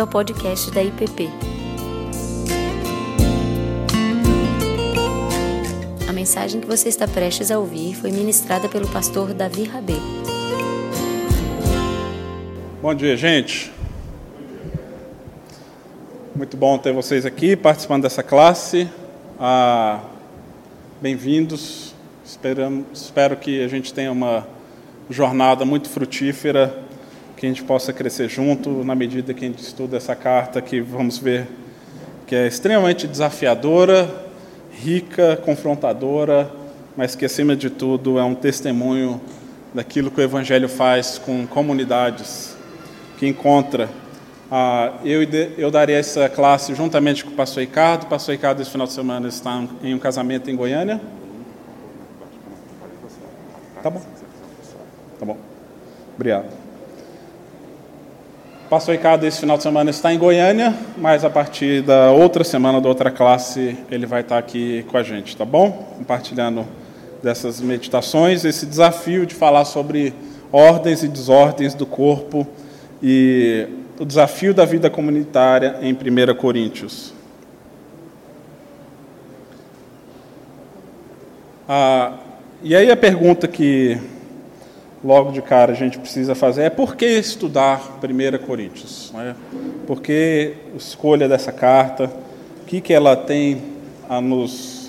bem-vindo ao podcast da IPP. A mensagem que você está prestes a ouvir foi ministrada pelo pastor Davi Rabê. Bom dia, gente. Muito bom ter vocês aqui participando dessa classe. Ah, Bem-vindos. Espero que a gente tenha uma jornada muito frutífera que a gente possa crescer junto na medida que a gente estuda essa carta que vamos ver que é extremamente desafiadora, rica, confrontadora, mas que acima de tudo é um testemunho daquilo que o Evangelho faz com comunidades que encontra. Ah, eu, eu darei essa classe juntamente com o pastor Ricardo. O pastor Ricardo, esse final de semana, está em um casamento em Goiânia. Tá bom. Tá bom. Obrigado. Pastor Ricardo, esse final de semana está em Goiânia, mas a partir da outra semana, da outra classe, ele vai estar aqui com a gente, tá bom? Compartilhando dessas meditações, esse desafio de falar sobre ordens e desordens do corpo e o desafio da vida comunitária em 1 Coríntios. Ah, e aí a pergunta que logo de cara a gente precisa fazer é por que estudar 1 Coríntios? Né? Por que escolha dessa carta? O que, que ela tem a nos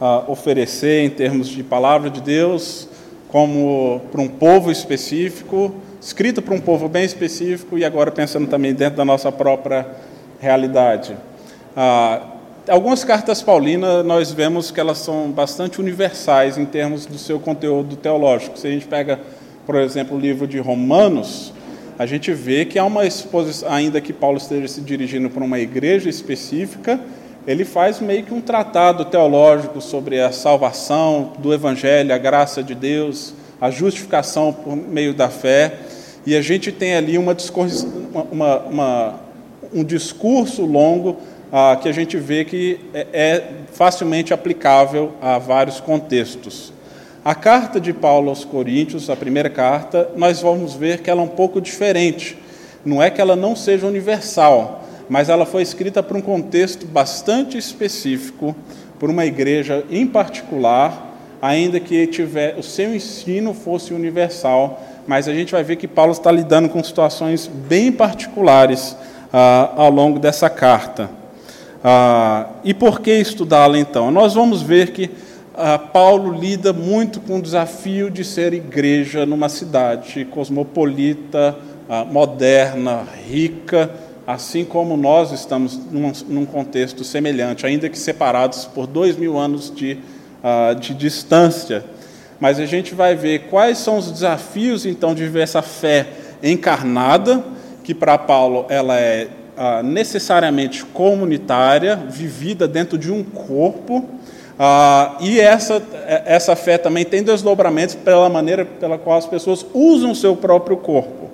a oferecer em termos de palavra de Deus, como para um povo específico, escrita para um povo bem específico e agora pensando também dentro da nossa própria realidade. Ah, algumas cartas paulinas nós vemos que elas são bastante universais em termos do seu conteúdo teológico. Se a gente pega, por exemplo, o livro de Romanos, a gente vê que há uma exposição, ainda que Paulo esteja se dirigindo para uma igreja específica, ele faz meio que um tratado teológico sobre a salvação do evangelho, a graça de Deus, a justificação por meio da fé, e a gente tem ali uma, uma, uma, um discurso longo ah, que a gente vê que é, é facilmente aplicável a vários contextos. A carta de Paulo aos Coríntios, a primeira carta, nós vamos ver que ela é um pouco diferente. Não é que ela não seja universal, mas ela foi escrita para um contexto bastante específico, por uma igreja em particular, ainda que tiver, o seu ensino fosse universal, mas a gente vai ver que Paulo está lidando com situações bem particulares ah, ao longo dessa carta. Ah, e por que estudá-la então? Nós vamos ver que ah, Paulo lida muito com o desafio de ser igreja numa cidade cosmopolita, ah, moderna, rica, assim como nós estamos num, num, contexto semelhante, ainda que separados por dois mil anos de, ah, de distância. Mas a gente vai ver quais são os desafios então de viver essa fé encarnada, que para Paulo ela é ah, necessariamente comunitária, vivida dentro de um corpo, ah, e essa, essa fé também tem desdobramentos pela maneira pela qual as pessoas usam o seu próprio corpo.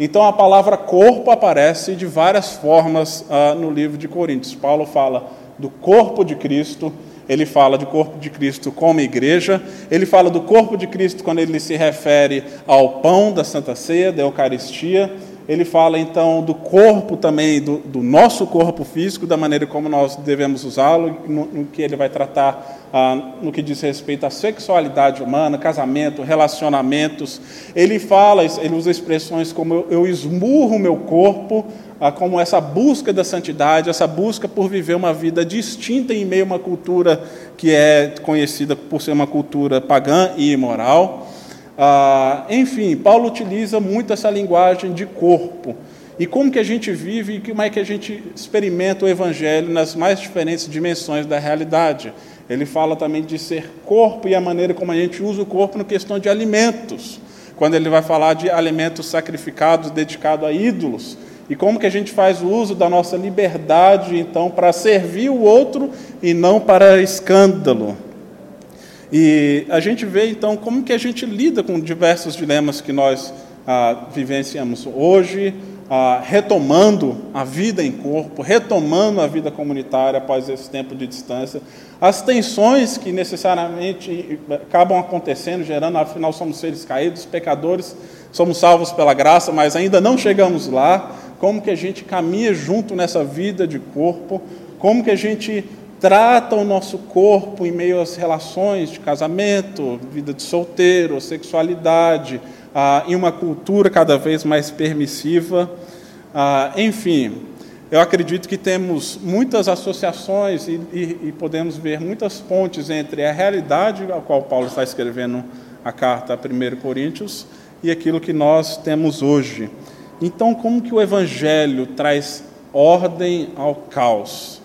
Então a palavra corpo aparece de várias formas ah, no livro de Coríntios. Paulo fala do corpo de Cristo, ele fala de corpo de Cristo como igreja, ele fala do corpo de Cristo quando ele se refere ao pão da Santa Ceia, da Eucaristia, ele fala então do corpo também, do, do nosso corpo físico, da maneira como nós devemos usá-lo, no, no, que ele vai tratar ah, no que diz respeito à sexualidade humana, casamento, relacionamentos. Ele fala, ele usa expressões como eu, eu esmurro meu corpo, ah, como essa busca da santidade, essa busca por viver uma vida distinta em meio a uma cultura que é conhecida por ser uma cultura pagã e imoral. Ah, enfim, Paulo utiliza muito essa linguagem de corpo. E como que a gente vive e como é que a gente experimenta o Evangelho nas mais diferentes dimensões da realidade. Ele fala também de ser corpo e a maneira como a gente usa o corpo na questão de alimentos. Quando ele vai falar de alimentos sacrificados, dedicados a ídolos. E como que a gente faz o uso da nossa liberdade, então, para servir o outro e não para escândalo. E a gente vê então como que a gente lida com diversos dilemas que nós ah, vivenciamos hoje, ah, retomando a vida em corpo, retomando a vida comunitária após esse tempo de distância, as tensões que necessariamente acabam acontecendo, gerando, afinal somos seres caídos, pecadores, somos salvos pela graça, mas ainda não chegamos lá, como que a gente caminha junto nessa vida de corpo, como que a gente trata o nosso corpo em meio às relações de casamento, vida de solteiro, sexualidade, ah, em uma cultura cada vez mais permissiva. Ah, enfim, eu acredito que temos muitas associações e, e, e, podemos ver muitas pontes entre a realidade a qual Paulo está escrevendo a carta a 1 Coríntios e aquilo que nós temos hoje. Então, como que o Evangelho traz ordem ao caos?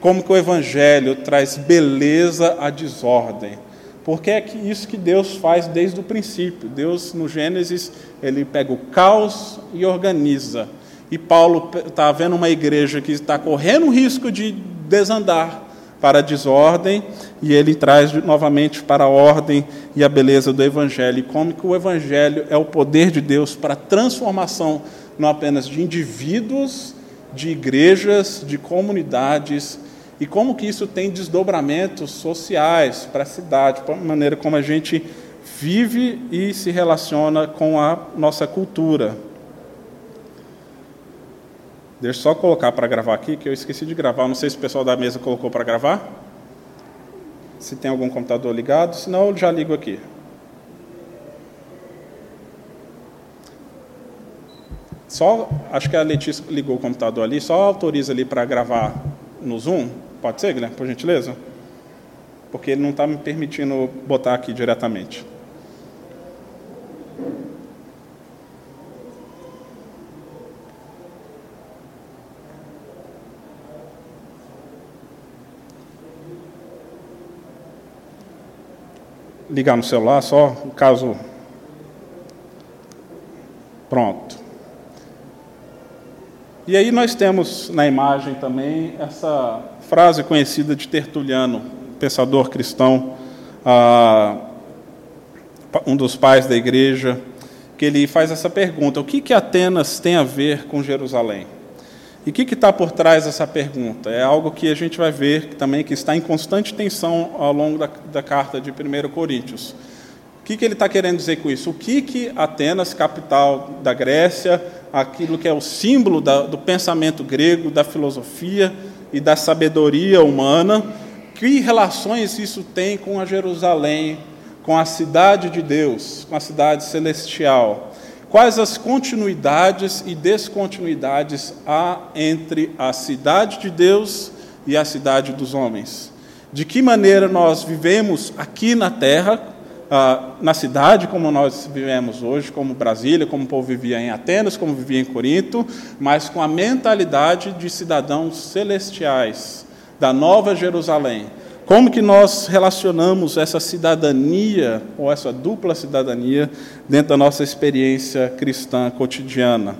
Como que o Evangelho traz beleza à desordem? Porque é isso que Deus faz desde o princípio. Deus, no Gênesis, ele pega o caos e organiza. E Paulo está vendo uma igreja que está correndo o risco de desandar para a desordem, e ele traz novamente para a ordem e a beleza do Evangelho. E como que o Evangelho é o poder de Deus para a transformação não apenas de indivíduos, de igrejas, de comunidades, e como que isso tem desdobramentos sociais para a cidade, para a maneira como a gente vive e se relaciona com a nossa cultura. Deixa eu só colocar para gravar aqui, que eu esqueci de gravar. Não sei se o pessoal da mesa colocou para gravar. Se tem algum computador ligado, senão eu já ligo aqui. Só, acho que a Letícia ligou o computador ali, só autoriza ali para gravar no Zoom. Pode ser, Guilherme, por gentileza? Porque ele não está me permitindo botar aqui diretamente. ligar no celular só, caso. Pronto. E aí nós temos na imagem também essa frase conhecida de Tertuliano, pensador cristão, um dos pais da igreja, que ele faz essa pergunta: o que, que Atenas tem a ver com Jerusalém? E o que está por trás dessa pergunta? É algo que a gente vai ver também que está em constante tensão ao longo da, da carta de 1 Coríntios. O que, que ele está querendo dizer com isso? O que, que Atenas, capital da Grécia, aquilo que é o símbolo da, do pensamento grego, da filosofia e da sabedoria humana, que relações isso tem com a Jerusalém, com a cidade de Deus, com a cidade celestial? Quais as continuidades e descontinuidades há entre a cidade de Deus e a cidade dos homens? De que maneira nós vivemos aqui na terra, ah, na cidade como nós vivemos hoje, como Brasília, como o povo vivia em Atenas, como vivia em Corinto, mas com a mentalidade de cidadãos celestiais, da Nova Jerusalém, como que nós relacionamos essa cidadania, ou essa dupla cidadania, dentro da nossa experiência cristã cotidiana?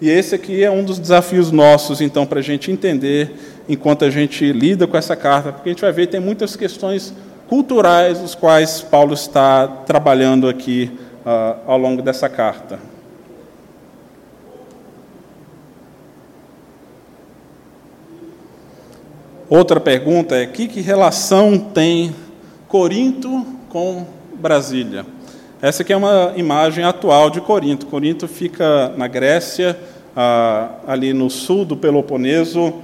E esse aqui é um dos desafios nossos, então, para a gente entender enquanto a gente lida com essa carta, porque a gente vai ver tem muitas questões culturais, os quais Paulo está trabalhando aqui uh, ao longo dessa carta. Outra pergunta é: que, que relação tem Corinto com Brasília? Essa aqui é uma imagem atual de Corinto. Corinto fica na Grécia, ah, ali no sul do Peloponeso,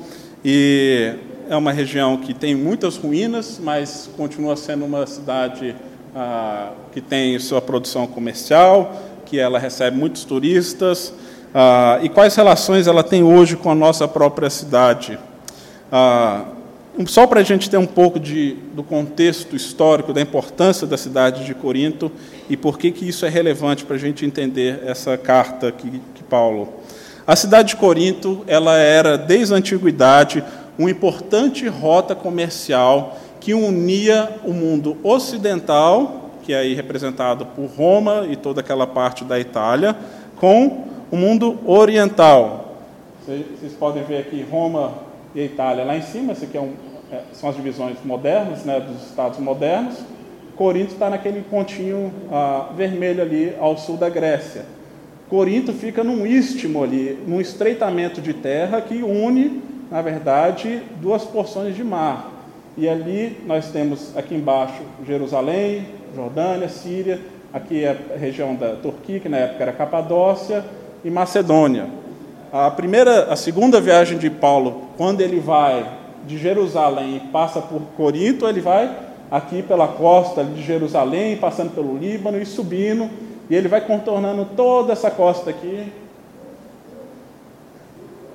e é uma região que tem muitas ruínas, mas continua sendo uma cidade ah, que tem sua produção comercial, que ela recebe muitos turistas. Ah, e quais relações ela tem hoje com a nossa própria cidade? Ah, só para a gente ter um pouco de, do contexto histórico, da importância da cidade de Corinto e por que, que isso é relevante para a gente entender essa carta que, que Paulo. A cidade de Corinto ela era, desde a antiguidade, uma importante rota comercial que unia o mundo ocidental, que é aí representado por Roma e toda aquela parte da Itália, com o mundo oriental. Vocês podem ver aqui Roma e Itália lá em cima, esse aqui é um, é, são as divisões modernas, né, dos estados modernos. Corinto está naquele pontinho ah, vermelho ali ao sul da Grécia. Corinto fica num istmo ali, num estreitamento de terra que une, na verdade, duas porções de mar. E ali nós temos aqui embaixo Jerusalém, Jordânia, Síria, aqui é a região da Turquia, que na época era Capadócia, e Macedônia. a primeira, a segunda viagem de Paulo, quando ele vai de Jerusalém e passa por Corinto, ele vai aqui pela costa de Jerusalém, passando pelo Líbano e subindo, e ele vai contornando toda essa costa aqui,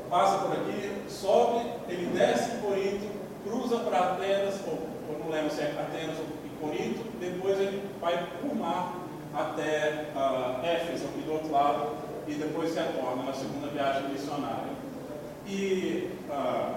passa por aqui, sobe, ele desce em Corinto, cruza para Atenas, ou, ou, não lembro se é Atenas ou Corinto, depois ele vai por mar até uh, Éfeso, aqui do outro lado, e depois retorna na segunda viagem missionária. E uh,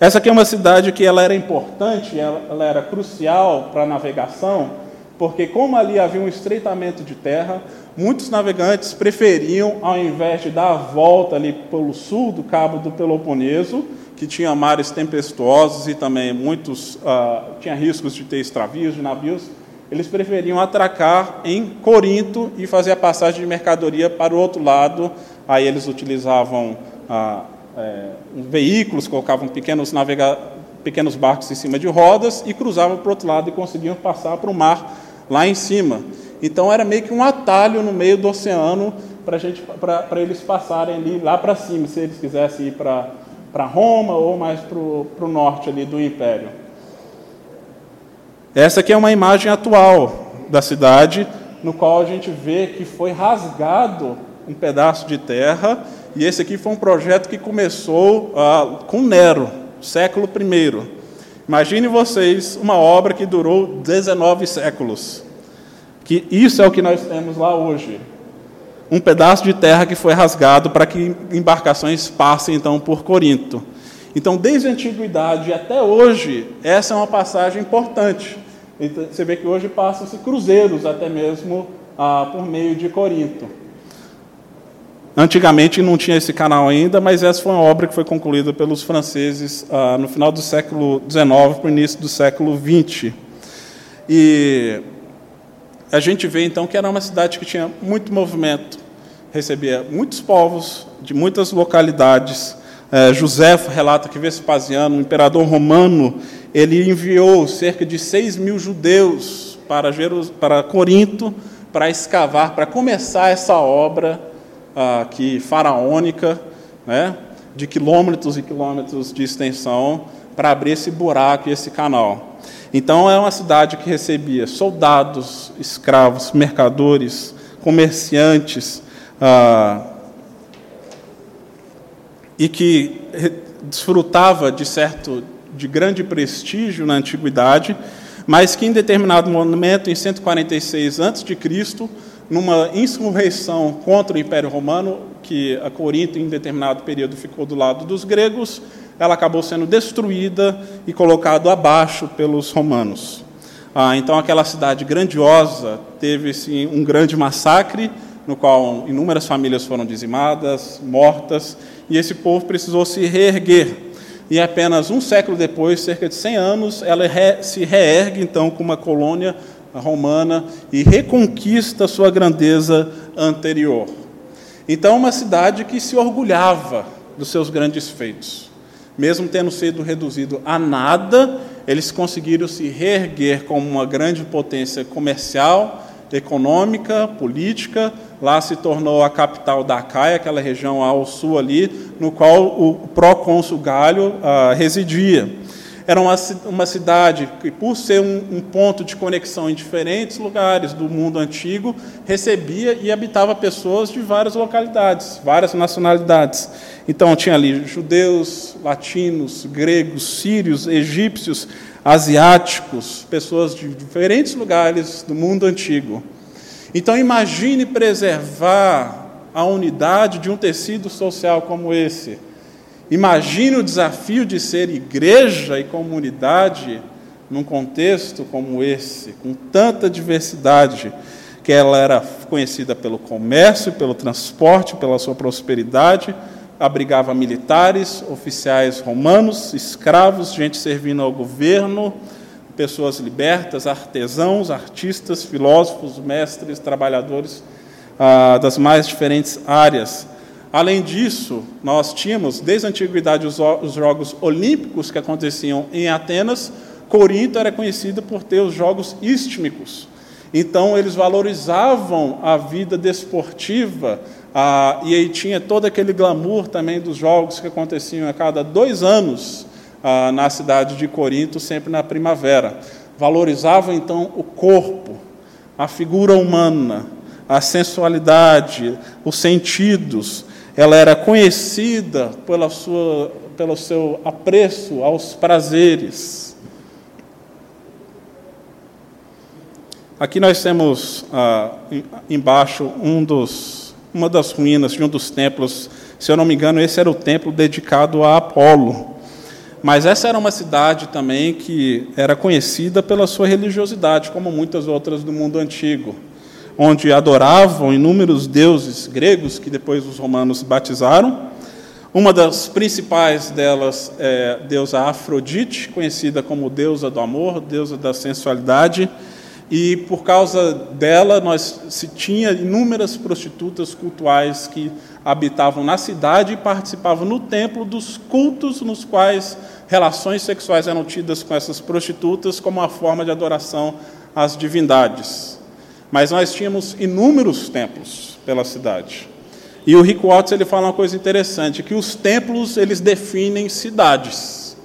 essa aqui é uma cidade que ela era importante, ela, ela era crucial para a navegação, porque como ali havia um estreitamento de terra, muitos navegantes preferiam, ao invés de dar a volta ali pelo sul do Cabo do Peloponeso, que tinha mares tempestuosos e também muitos uh, tinha riscos de ter extravios de navios, eles preferiam atracar em Corinto e fazer a passagem de mercadoria para o outro lado. Aí eles utilizavam ah, é, veículos, colocavam pequenos, pequenos barcos em cima de rodas e cruzavam para o outro lado e conseguiam passar para o mar lá em cima. Então era meio que um atalho no meio do oceano para eles passarem ali lá para cima, se eles quisessem ir para Roma ou mais para o norte ali do Império. Essa aqui é uma imagem atual da cidade, no qual a gente vê que foi rasgado um pedaço de terra, e esse aqui foi um projeto que começou ah, com Nero, século I. Imagine vocês uma obra que durou 19 séculos. Que isso é o que nós temos lá hoje. Um pedaço de terra que foi rasgado para que embarcações passem então por Corinto. Então, desde a antiguidade até hoje, essa é uma passagem importante. Então, você vê que hoje passam-se cruzeiros até mesmo ah, por meio de Corinto. Antigamente não tinha esse canal ainda, mas essa foi uma obra que foi concluída pelos franceses ah, no final do século XIX para o início do século XX. E a gente vê então que era uma cidade que tinha muito movimento, recebia muitos povos de muitas localidades. É, José relata que Vespasiano, o imperador romano, ele enviou cerca de 6 mil judeus para, Jerus para Corinto para escavar, para começar essa obra ah, que faraônica, né, de quilômetros e quilômetros de extensão, para abrir esse buraco e esse canal. Então é uma cidade que recebia soldados, escravos, mercadores, comerciantes, ah, e que desfrutava de certo de grande prestígio na antiguidade, mas que em determinado momento, em 146 a.C., numa insurreição contra o Império Romano, que a Corinto em determinado período ficou do lado dos gregos, ela acabou sendo destruída e colocada abaixo pelos romanos. Ah, então, aquela cidade grandiosa teve sim, um grande massacre, no qual inúmeras famílias foram dizimadas, mortas, e esse povo precisou se reerguer. E apenas um século depois, cerca de 100 anos, ela se reergue então como uma colônia romana e reconquista sua grandeza anterior. Então, uma cidade que se orgulhava dos seus grandes feitos. Mesmo tendo sido reduzido a nada, eles conseguiram se reerguer como uma grande potência comercial, econômica, política. Lá se tornou a capital da Caia, aquela região ao sul ali, no qual o procônsul Galho ah, residia. Era uma, uma cidade que, por ser um, um ponto de conexão em diferentes lugares do mundo antigo, recebia e habitava pessoas de várias localidades, várias nacionalidades. Então, tinha ali judeus, latinos, gregos, sírios, egípcios, asiáticos, pessoas de diferentes lugares do mundo antigo. Então, imagine preservar a unidade de um tecido social como esse Imagine o desafio de ser igreja e comunidade num contexto como esse, com tanta diversidade, que ela era conhecida pelo comércio, pelo transporte, pela sua prosperidade, abrigava militares, oficiais romanos, escravos, gente servindo ao governo, pessoas libertas, artesãos, artistas, filósofos, mestres, trabalhadores ah, das mais diferentes áreas. Além disso, nós tínhamos, desde a antiguidade, os, os Jogos Olímpicos que aconteciam em Atenas. Corinto era conhecida por ter os Jogos Istmicos. Então, eles valorizavam a vida desportiva, ah, e aí tinha todo aquele glamour também dos jogos que aconteciam a cada dois anos ah, na cidade de Corinto, sempre na primavera. Valorizavam, então, o corpo, a figura humana, a sensualidade, os sentidos. Ela era conhecida pela sua, pelo seu apreço aos prazeres. Aqui nós temos ah, embaixo um dos, uma das ruínas de um dos templos. Se eu não me engano, esse era o templo dedicado a Apolo. Mas essa era uma cidade também que era conhecida pela sua religiosidade, como muitas outras do mundo antigo, onde adoravam inúmeros deuses gregos que depois os romanos batizaram. Uma das principais delas é a deusa Afrodite, conhecida como deusa do amor, deusa da sensualidade e por causa dela nós se tinha inúmeras prostitutas cultuais que habitavam na cidade e participavam no templo dos cultos nos quais relações sexuais eram tidas com essas prostitutas como uma forma de adoração às divindades. Mas nós tínhamos inúmeros templos pela cidade. E o Rick Watts ele fala uma coisa interessante, que os templos eles definem cidades.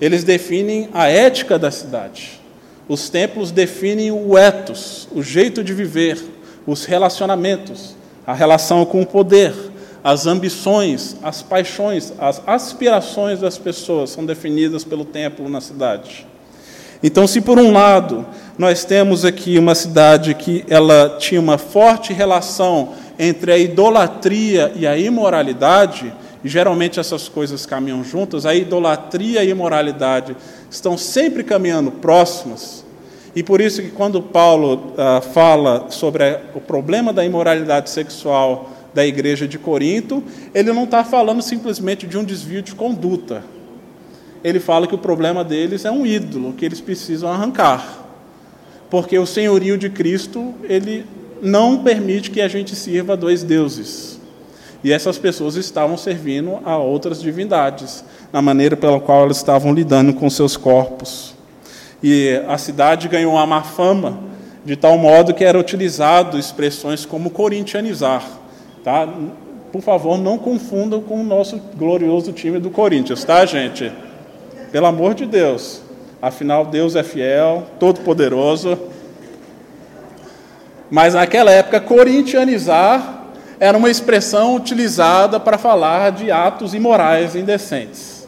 Eles definem a ética da cidade. Os templos definem o ethos, o jeito de viver, os relacionamentos, a relação com o poder, as ambições, as paixões, as aspirações das pessoas são definidas pelo templo na cidade. Então, se por um lado nós temos aqui uma cidade que ela tinha uma forte relação entre a idolatria e a imoralidade, e geralmente essas coisas caminham juntas, a idolatria e a imoralidade estão sempre caminhando próximas. E por isso que quando Paulo ah, fala sobre o problema da imoralidade sexual da igreja de Corinto, ele não está falando simplesmente de um desvio de conduta. Ele fala que o problema deles é um ídolo que eles precisam arrancar. Porque o senhorio de Cristo, ele não permite que a gente sirva a dois deuses. E essas pessoas estavam servindo a outras divindades, na maneira pela qual elas estavam lidando com seus corpos. E a cidade ganhou uma má fama, de tal modo que era utilizado expressões como corintianizar. Tá? Por favor, não confundam com o nosso glorioso time do Corinthians, tá, gente? Pelo amor de Deus. Afinal, Deus é fiel, todo-poderoso. Mas naquela época, corintianizar era uma expressão utilizada para falar de atos imorais indecentes.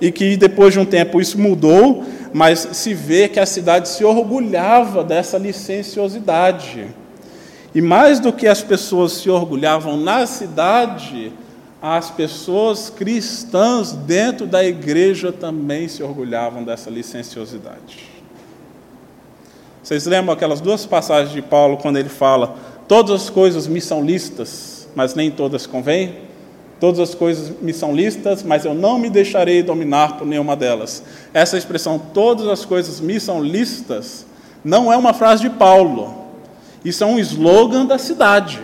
E que depois de um tempo isso mudou, mas se vê que a cidade se orgulhava dessa licenciosidade. E mais do que as pessoas se orgulhavam na cidade, as pessoas cristãs dentro da igreja também se orgulhavam dessa licenciosidade. Vocês lembram aquelas duas passagens de Paulo quando ele fala Todas as coisas me são listas, mas nem todas convêm. Todas as coisas me são listas, mas eu não me deixarei dominar por nenhuma delas. Essa expressão, todas as coisas me são listas, não é uma frase de Paulo. Isso é um slogan da cidade.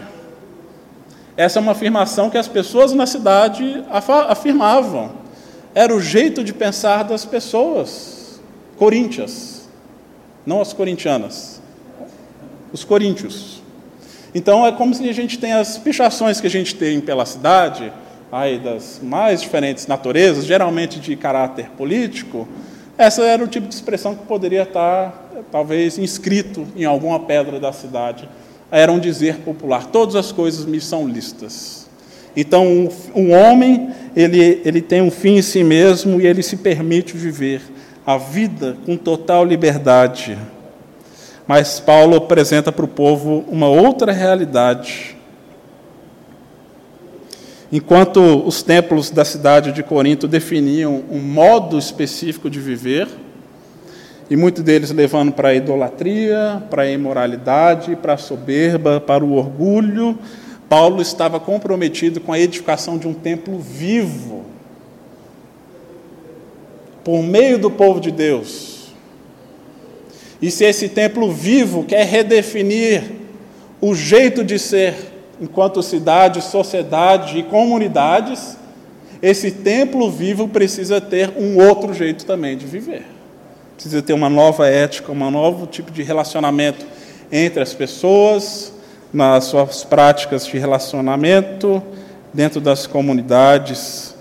Essa é uma afirmação que as pessoas na cidade afirmavam. Era o jeito de pensar das pessoas. Coríntias, não as corintianas. Os coríntios. Então é como se a gente tem as pichações que a gente tem pela cidade, aí das mais diferentes naturezas, geralmente de caráter político. Essa era o tipo de expressão que poderia estar, talvez, inscrito em alguma pedra da cidade. Era um dizer popular: todas as coisas me são listas. Então, um, um homem, ele, ele tem um fim em si mesmo e ele se permite viver a vida com total liberdade. Mas Paulo apresenta para o povo uma outra realidade. Enquanto os templos da cidade de Corinto definiam um modo específico de viver, e muitos deles levando para a idolatria, para a imoralidade, para a soberba, para o orgulho, Paulo estava comprometido com a edificação de um templo vivo, por meio do povo de Deus e se esse templo vivo quer redefinir o jeito de ser enquanto cidade, sociedade e comunidades, esse templo vivo precisa ter um outro jeito também de viver. Precisa ter uma nova ética, um novo tipo de relacionamento entre as pessoas, nas suas práticas de relacionamento, dentro das comunidades.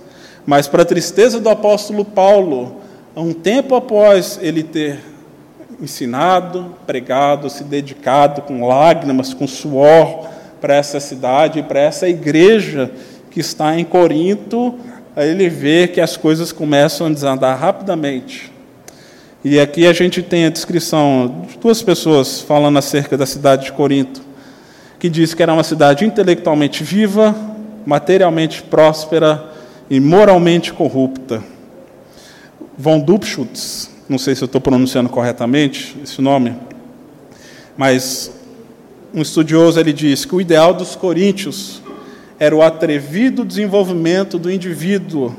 Mas, para a tristeza do apóstolo Paulo, um tempo após ele ter ensinado, pregado, se dedicado com lágrimas, com suor para essa cidade, para essa igreja que está em Corinto, ele vê que as coisas começam a desandar rapidamente. E aqui a gente tem a descrição de duas pessoas falando acerca da cidade de Corinto, que diz que era uma cidade intelectualmente viva, materialmente próspera e moralmente corrupta. Von Dupschutz, não sei se eu estou pronunciando corretamente esse nome, mas um estudioso ele diz que o ideal dos coríntios era o atrevido desenvolvimento do indivíduo,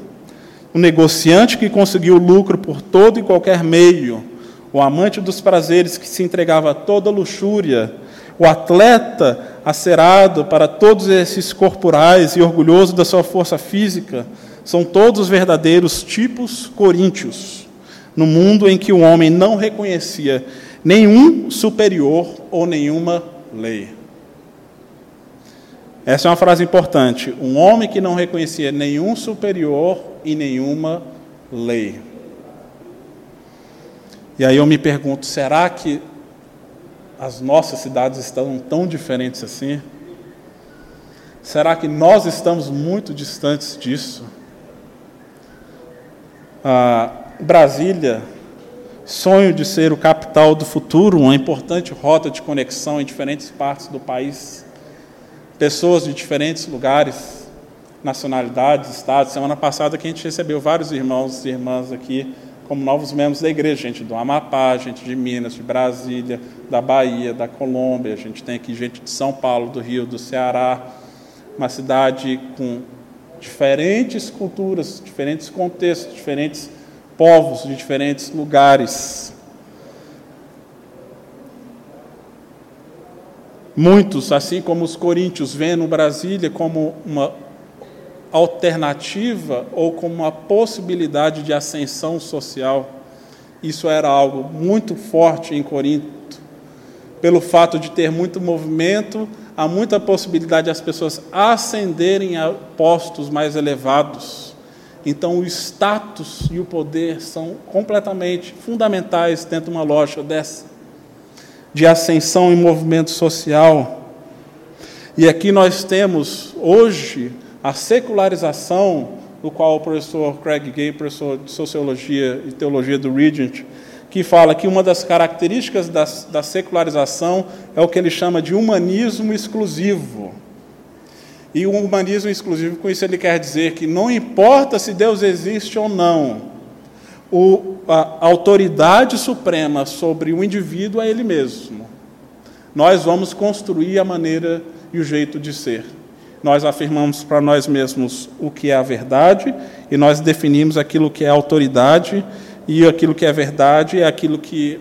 o negociante que conseguiu lucro por todo e qualquer meio, o amante dos prazeres que se entregava a toda luxúria, o atleta acerado para todos esses corporais e orgulhoso da sua força física, são todos verdadeiros tipos coríntios no mundo em que o homem não reconhecia nenhum superior ou nenhuma lei. Essa é uma frase importante. Um homem que não reconhecia nenhum superior e nenhuma lei. E aí eu me pergunto: será que as nossas cidades estão tão diferentes assim? Será que nós estamos muito distantes disso? Ah, Brasília, sonho de ser o capital do futuro, uma importante rota de conexão em diferentes partes do país, pessoas de diferentes lugares, nacionalidades, estados. Semana passada que a gente recebeu vários irmãos e irmãs aqui como novos membros da igreja, gente do Amapá, gente de Minas, de Brasília, da Bahia, da Colômbia, a gente tem aqui gente de São Paulo, do Rio, do Ceará, uma cidade com diferentes culturas, diferentes contextos, diferentes povos de diferentes lugares. Muitos, assim como os coríntios, vêem no Brasília como uma alternativa ou como uma possibilidade de ascensão social. Isso era algo muito forte em Corinto. Pelo fato de ter muito movimento, há muita possibilidade de as pessoas ascenderem a postos mais elevados. Então, o status e o poder são completamente fundamentais dentro de uma lógica dessa, de ascensão e movimento social. E aqui nós temos, hoje, a secularização, do qual o professor Craig Gay, professor de Sociologia e Teologia do Regent, que fala que uma das características da, da secularização é o que ele chama de humanismo exclusivo. E o humanismo exclusivo, com isso ele quer dizer que não importa se Deus existe ou não, o, a autoridade suprema sobre o indivíduo é ele mesmo. Nós vamos construir a maneira e o jeito de ser. Nós afirmamos para nós mesmos o que é a verdade e nós definimos aquilo que é autoridade e aquilo que é verdade é aquilo que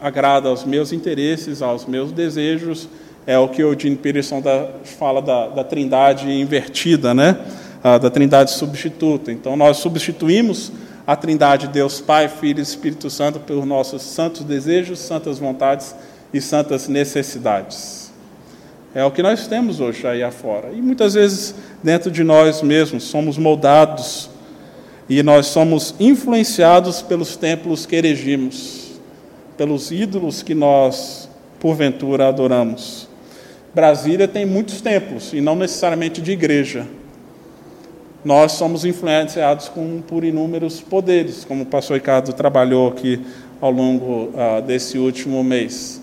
agrada aos meus interesses, aos meus desejos é o que o Gene Peterson da, fala da, da, trindade invertida, né? Ah, da trindade substituta. Então, nós substituímos a trindade Deus Pai, Filho e Espírito Santo por nossos santos desejos, santas vontades e santas necessidades. É o que nós temos hoje aí afora. E muitas vezes, dentro de nós mesmos, somos moldados e nós somos influenciados pelos templos que erigimos, pelos ídolos que nós, porventura, adoramos. Brasília tem muitos templos, e não necessariamente de igreja. Nós somos influenciados com, por inúmeros poderes, como o pastor Ricardo trabalhou aqui ao longo uh, desse último mês.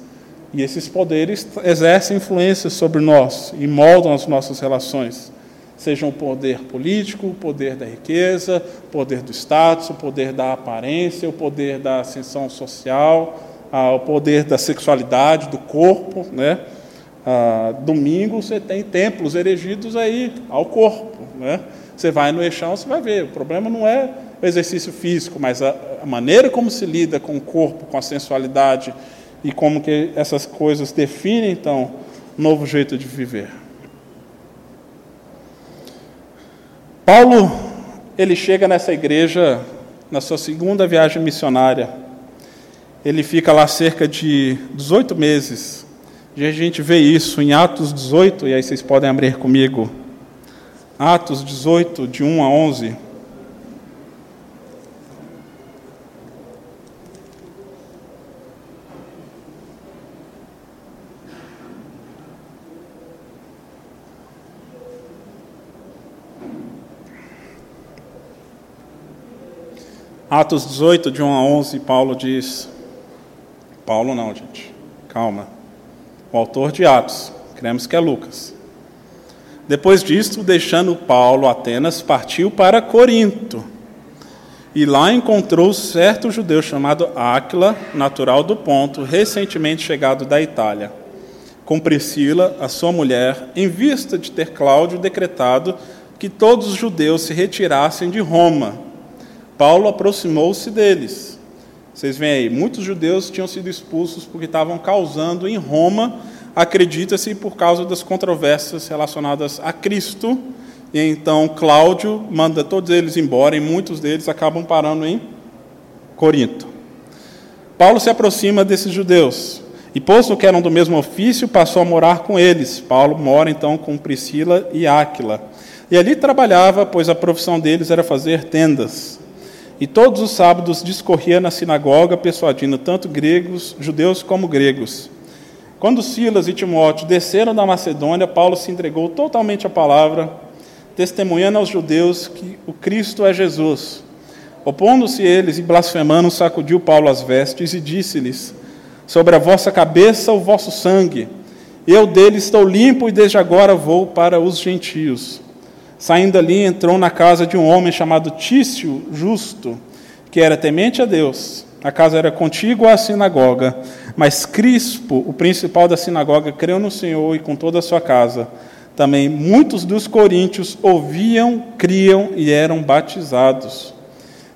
E esses poderes exercem influência sobre nós e moldam as nossas relações. Seja o poder político, o poder da riqueza, o poder do status, o poder da aparência, o poder da ascensão social, uh, o poder da sexualidade, do corpo, né? ah, domingo você tem templos erigidos aí ao corpo. Né? Você vai no Eixão, você vai ver. O problema não é o exercício físico, mas a, a maneira como se lida com o corpo, com a sensualidade e como que essas coisas definem, então, um novo jeito de viver. Paulo, ele chega nessa igreja na sua segunda viagem missionária. Ele fica lá cerca de 18 meses. E a gente vê isso em Atos 18, e aí vocês podem abrir comigo. Atos 18, de 1 a 11. Atos 18, de 1 a 11, Paulo diz. Paulo não, gente, calma. O autor de Atos, cremos que é Lucas. Depois disto, deixando Paulo Atenas, partiu para Corinto. E lá encontrou certo judeu chamado Áquila, natural do Ponto, recentemente chegado da Itália, com Priscila, a sua mulher, em vista de ter Cláudio decretado que todos os judeus se retirassem de Roma Paulo aproximou-se deles. Vocês veem aí, muitos judeus tinham sido expulsos porque estavam causando em Roma, acredita-se, por causa das controvérsias relacionadas a Cristo. E então Cláudio manda todos eles embora e muitos deles acabam parando em Corinto. Paulo se aproxima desses judeus e, posto que eram do mesmo ofício, passou a morar com eles. Paulo mora então com Priscila e Áquila. E ali trabalhava, pois a profissão deles era fazer tendas. E todos os sábados discorria na sinagoga, persuadindo tanto gregos, judeus como gregos. Quando Silas e Timóteo desceram da Macedônia, Paulo se entregou totalmente à palavra, testemunhando aos judeus que o Cristo é Jesus. Opondo-se eles e blasfemando, sacudiu Paulo as vestes e disse-lhes: Sobre a vossa cabeça o vosso sangue. Eu dele estou limpo e desde agora vou para os gentios. Saindo ali, entrou na casa de um homem chamado Tício Justo, que era temente a Deus. A casa era contígua à sinagoga, mas Crispo, o principal da sinagoga, creu no Senhor e com toda a sua casa. Também muitos dos coríntios ouviam, criam e eram batizados.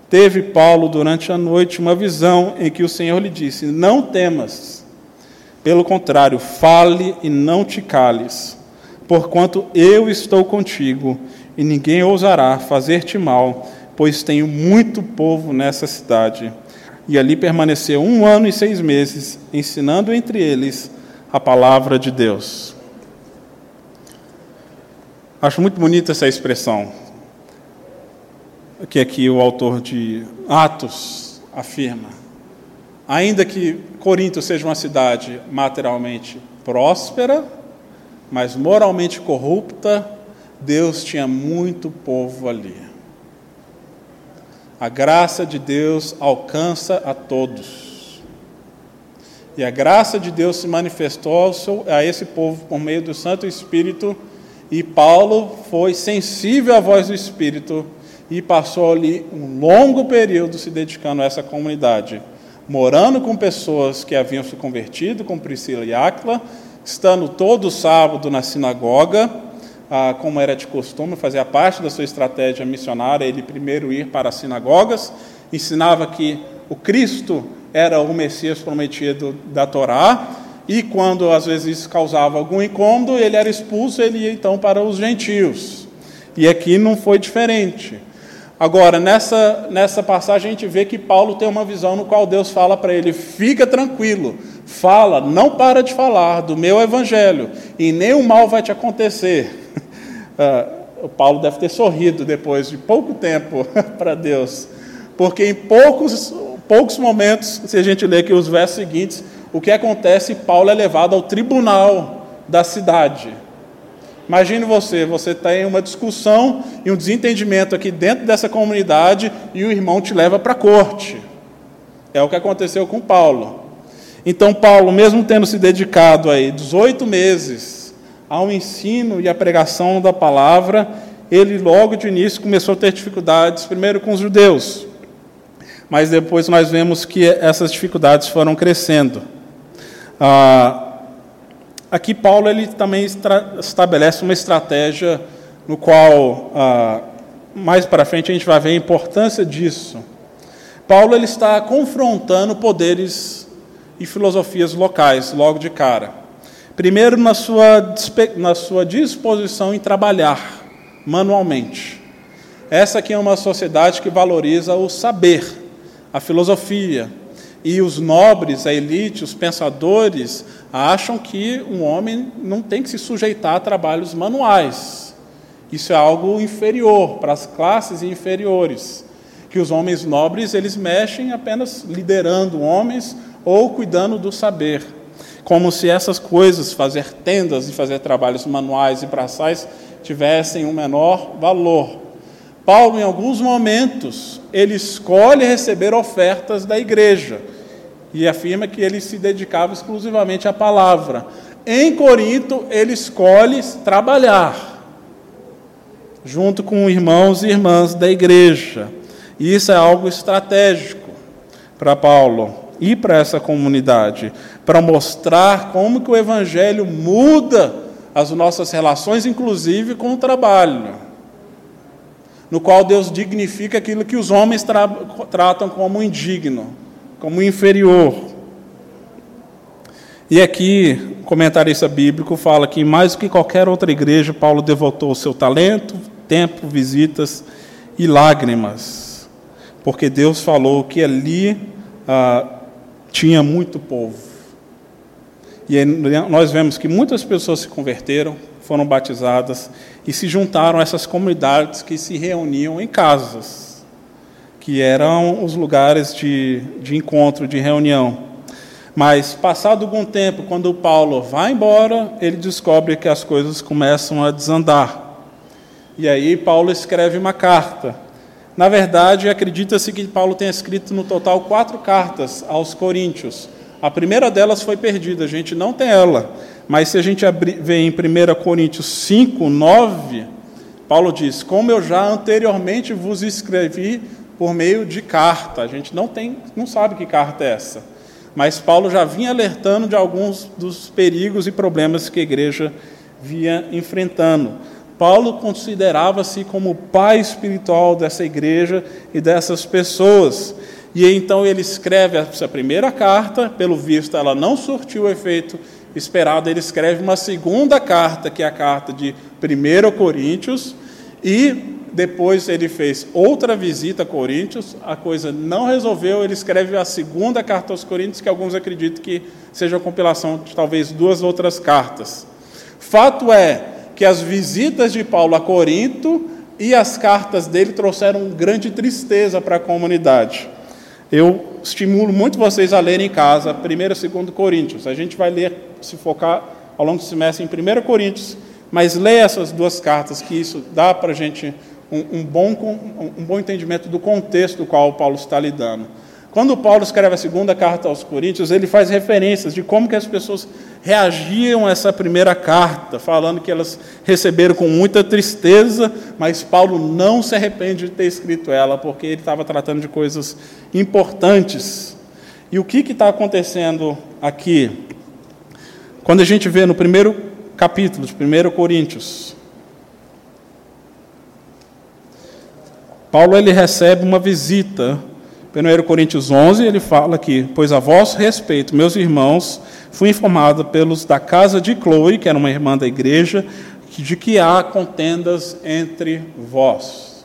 Teve Paulo durante a noite uma visão em que o Senhor lhe disse: Não temas, pelo contrário, fale e não te cales porquanto eu estou contigo, e ninguém ousará fazer-te mal, pois tenho muito povo nessa cidade. E ali permaneceu um ano e seis meses, ensinando entre eles a palavra de Deus. Acho muito bonita essa expressão, que aqui o autor de Atos afirma. Ainda que Corinto seja uma cidade materialmente próspera, mas moralmente corrupta, Deus tinha muito povo ali. A graça de Deus alcança a todos. E a graça de Deus se manifestou a esse povo por meio do Santo Espírito, e Paulo foi sensível à voz do Espírito e passou ali um longo período se dedicando a essa comunidade, morando com pessoas que haviam se convertido, como Priscila e Áquila, estando todo sábado na sinagoga, ah, como era de costume, fazia parte da sua estratégia missionária, ele primeiro ir para as sinagogas, ensinava que o Cristo era o Messias prometido da Torá, e quando às vezes isso causava algum incômodo, ele era expulso, ele ia então para os gentios. E aqui não foi diferente. Agora, nessa, nessa passagem, a gente vê que Paulo tem uma visão no qual Deus fala para ele: fica tranquilo, fala, não para de falar do meu evangelho, e nenhum mal vai te acontecer. Uh, o Paulo deve ter sorrido depois de pouco tempo para Deus, porque em poucos, poucos momentos, se a gente ler aqui os versos seguintes, o que acontece? Paulo é levado ao tribunal da cidade. Imagine você, você tem uma discussão e um desentendimento aqui dentro dessa comunidade e o irmão te leva para a corte. É o que aconteceu com Paulo. Então, Paulo, mesmo tendo se dedicado aí 18 meses ao ensino e à pregação da palavra, ele logo de início começou a ter dificuldades, primeiro com os judeus, mas depois nós vemos que essas dificuldades foram crescendo. Ah, aqui Paulo ele também estabelece uma estratégia no qual ah, mais para frente a gente vai ver a importância disso. Paulo ele está confrontando poderes e filosofias locais, logo de cara. Primeiro, na sua, na sua disposição em trabalhar manualmente. Essa aqui é uma sociedade que valoriza o saber, a filosofia. E os nobres, a elite, os pensadores, acham que um homem não tem que se sujeitar a trabalhos manuais. Isso é algo inferior para as classes inferiores. Que os homens nobres eles mexem apenas liderando homens ou cuidando do saber, como se essas coisas, fazer tendas e fazer trabalhos manuais e braçais, tivessem um menor valor. Paulo, em alguns momentos, ele escolhe receber ofertas da igreja e afirma que ele se dedicava exclusivamente à palavra. Em Corinto, ele escolhe trabalhar junto com irmãos e irmãs da igreja. E isso é algo estratégico para Paulo e para essa comunidade, para mostrar como que o evangelho muda as nossas relações, inclusive com o trabalho, no qual Deus dignifica aquilo que os homens tra tratam como indigno como inferior. E aqui, o comentarista bíblico fala que, mais do que qualquer outra igreja, Paulo devotou o seu talento, tempo, visitas e lágrimas, porque Deus falou que ali ah, tinha muito povo. E nós vemos que muitas pessoas se converteram, foram batizadas e se juntaram a essas comunidades que se reuniam em casas que eram os lugares de, de encontro, de reunião. Mas, passado algum tempo, quando Paulo vai embora, ele descobre que as coisas começam a desandar. E aí, Paulo escreve uma carta. Na verdade, acredita-se que Paulo tenha escrito no total quatro cartas aos Coríntios. A primeira delas foi perdida, a gente não tem ela. Mas se a gente ver em 1 Coríntios 5, 9, Paulo diz: Como eu já anteriormente vos escrevi por meio de carta. A gente não tem, não sabe que carta é essa. Mas Paulo já vinha alertando de alguns dos perigos e problemas que a igreja vinha enfrentando. Paulo considerava-se como o pai espiritual dessa igreja e dessas pessoas. E então ele escreve essa primeira carta, pelo visto ela não surtiu o efeito esperado, ele escreve uma segunda carta, que é a carta de 1 Coríntios, e depois ele fez outra visita a Coríntios, a coisa não resolveu, ele escreve a segunda carta aos Coríntios, que alguns acreditam que seja a compilação de talvez duas outras cartas. Fato é que as visitas de Paulo a Corinto e as cartas dele trouxeram grande tristeza para a comunidade. Eu estimulo muito vocês a lerem em casa 1 e 2 Coríntios. A gente vai ler, se focar ao longo do semestre em 1 Coríntios, mas leia essas duas cartas, que isso dá para a gente um, um, bom, um bom entendimento do contexto do qual Paulo está lidando. Quando Paulo escreve a segunda carta aos Coríntios, ele faz referências de como que as pessoas reagiam a essa primeira carta, falando que elas receberam com muita tristeza, mas Paulo não se arrepende de ter escrito ela, porque ele estava tratando de coisas importantes. E o que está acontecendo aqui? Quando a gente vê no primeiro capítulo de 1 Coríntios, Paulo ele recebe uma visita. 1 Coríntios 11, ele fala que, pois a vosso respeito, meus irmãos, fui informado pelos da casa de Chloe, que era uma irmã da igreja, de que há contendas entre vós.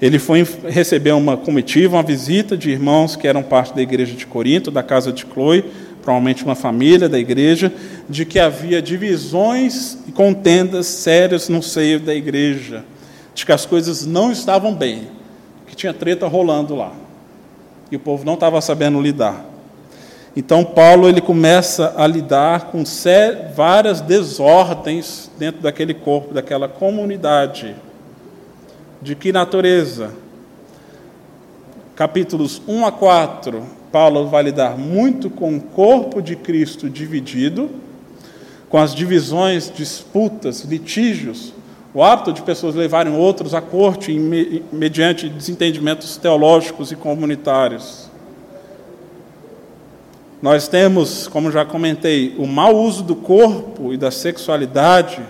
Ele foi receber uma comitiva, uma visita de irmãos que eram parte da igreja de Corinto, da casa de Chloe, provavelmente uma família da igreja, de que havia divisões e contendas sérias no seio da igreja de que as coisas não estavam bem, que tinha treta rolando lá. E o povo não estava sabendo lidar. Então Paulo ele começa a lidar com várias desordens dentro daquele corpo, daquela comunidade. De que natureza? Capítulos 1 a 4, Paulo vai lidar muito com o corpo de Cristo dividido, com as divisões, disputas, litígios o hábito de pessoas levarem outros à corte mediante desentendimentos teológicos e comunitários. Nós temos, como já comentei, o mau uso do corpo e da sexualidade,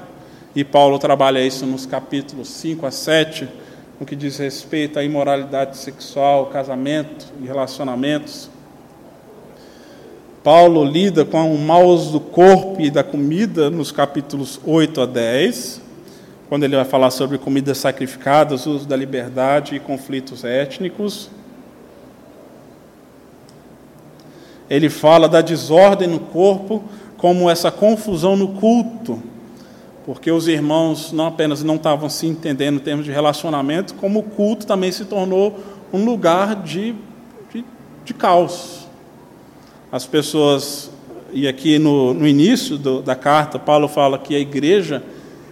e Paulo trabalha isso nos capítulos 5 a 7, no que diz respeito à imoralidade sexual, casamento e relacionamentos. Paulo lida com o mau uso do corpo e da comida nos capítulos 8 a 10 quando ele vai falar sobre comidas sacrificadas, uso da liberdade e conflitos étnicos. ele fala da desordem no corpo como essa confusão no culto, porque os irmãos não apenas não estavam se entendendo em termos de relacionamento, como o culto também se tornou um lugar de, de, de caos. As pessoas, e aqui no, no início do, da carta, Paulo fala que a igreja,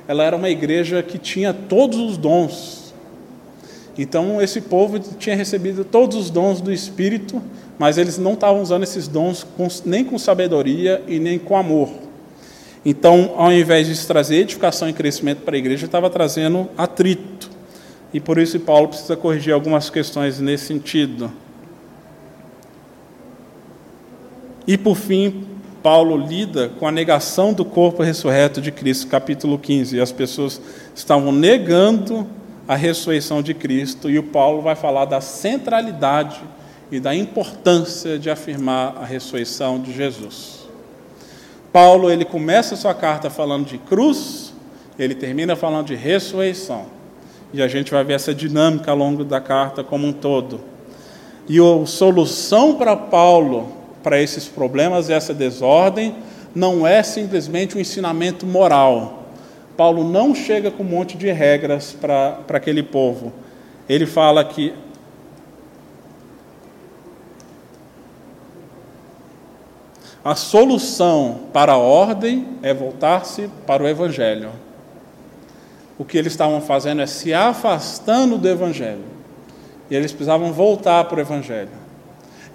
ela era uma igreja que tinha todos os dons. Então, esse povo tinha recebido todos os dons do Espírito, mas eles não estavam usando esses dons com, nem com sabedoria e nem com amor. Então, ao invés de trazer edificação e crescimento para a igreja, estava trazendo atrito. E por isso Paulo precisa corrigir algumas questões nesse sentido. E por fim, Paulo lida com a negação do corpo ressurreto de Cristo, capítulo 15. E as pessoas estavam negando a ressurreição de Cristo, e o Paulo vai falar da centralidade e da importância de afirmar a ressurreição de Jesus. Paulo, ele começa sua carta falando de cruz, ele termina falando de ressurreição. E a gente vai ver essa dinâmica ao longo da carta como um todo. E a solução para Paulo para esses problemas, essa desordem, não é simplesmente um ensinamento moral. Paulo não chega com um monte de regras para aquele povo. Ele fala que a solução para a ordem é voltar-se para o Evangelho. O que eles estavam fazendo é se afastando do Evangelho. E eles precisavam voltar para o Evangelho.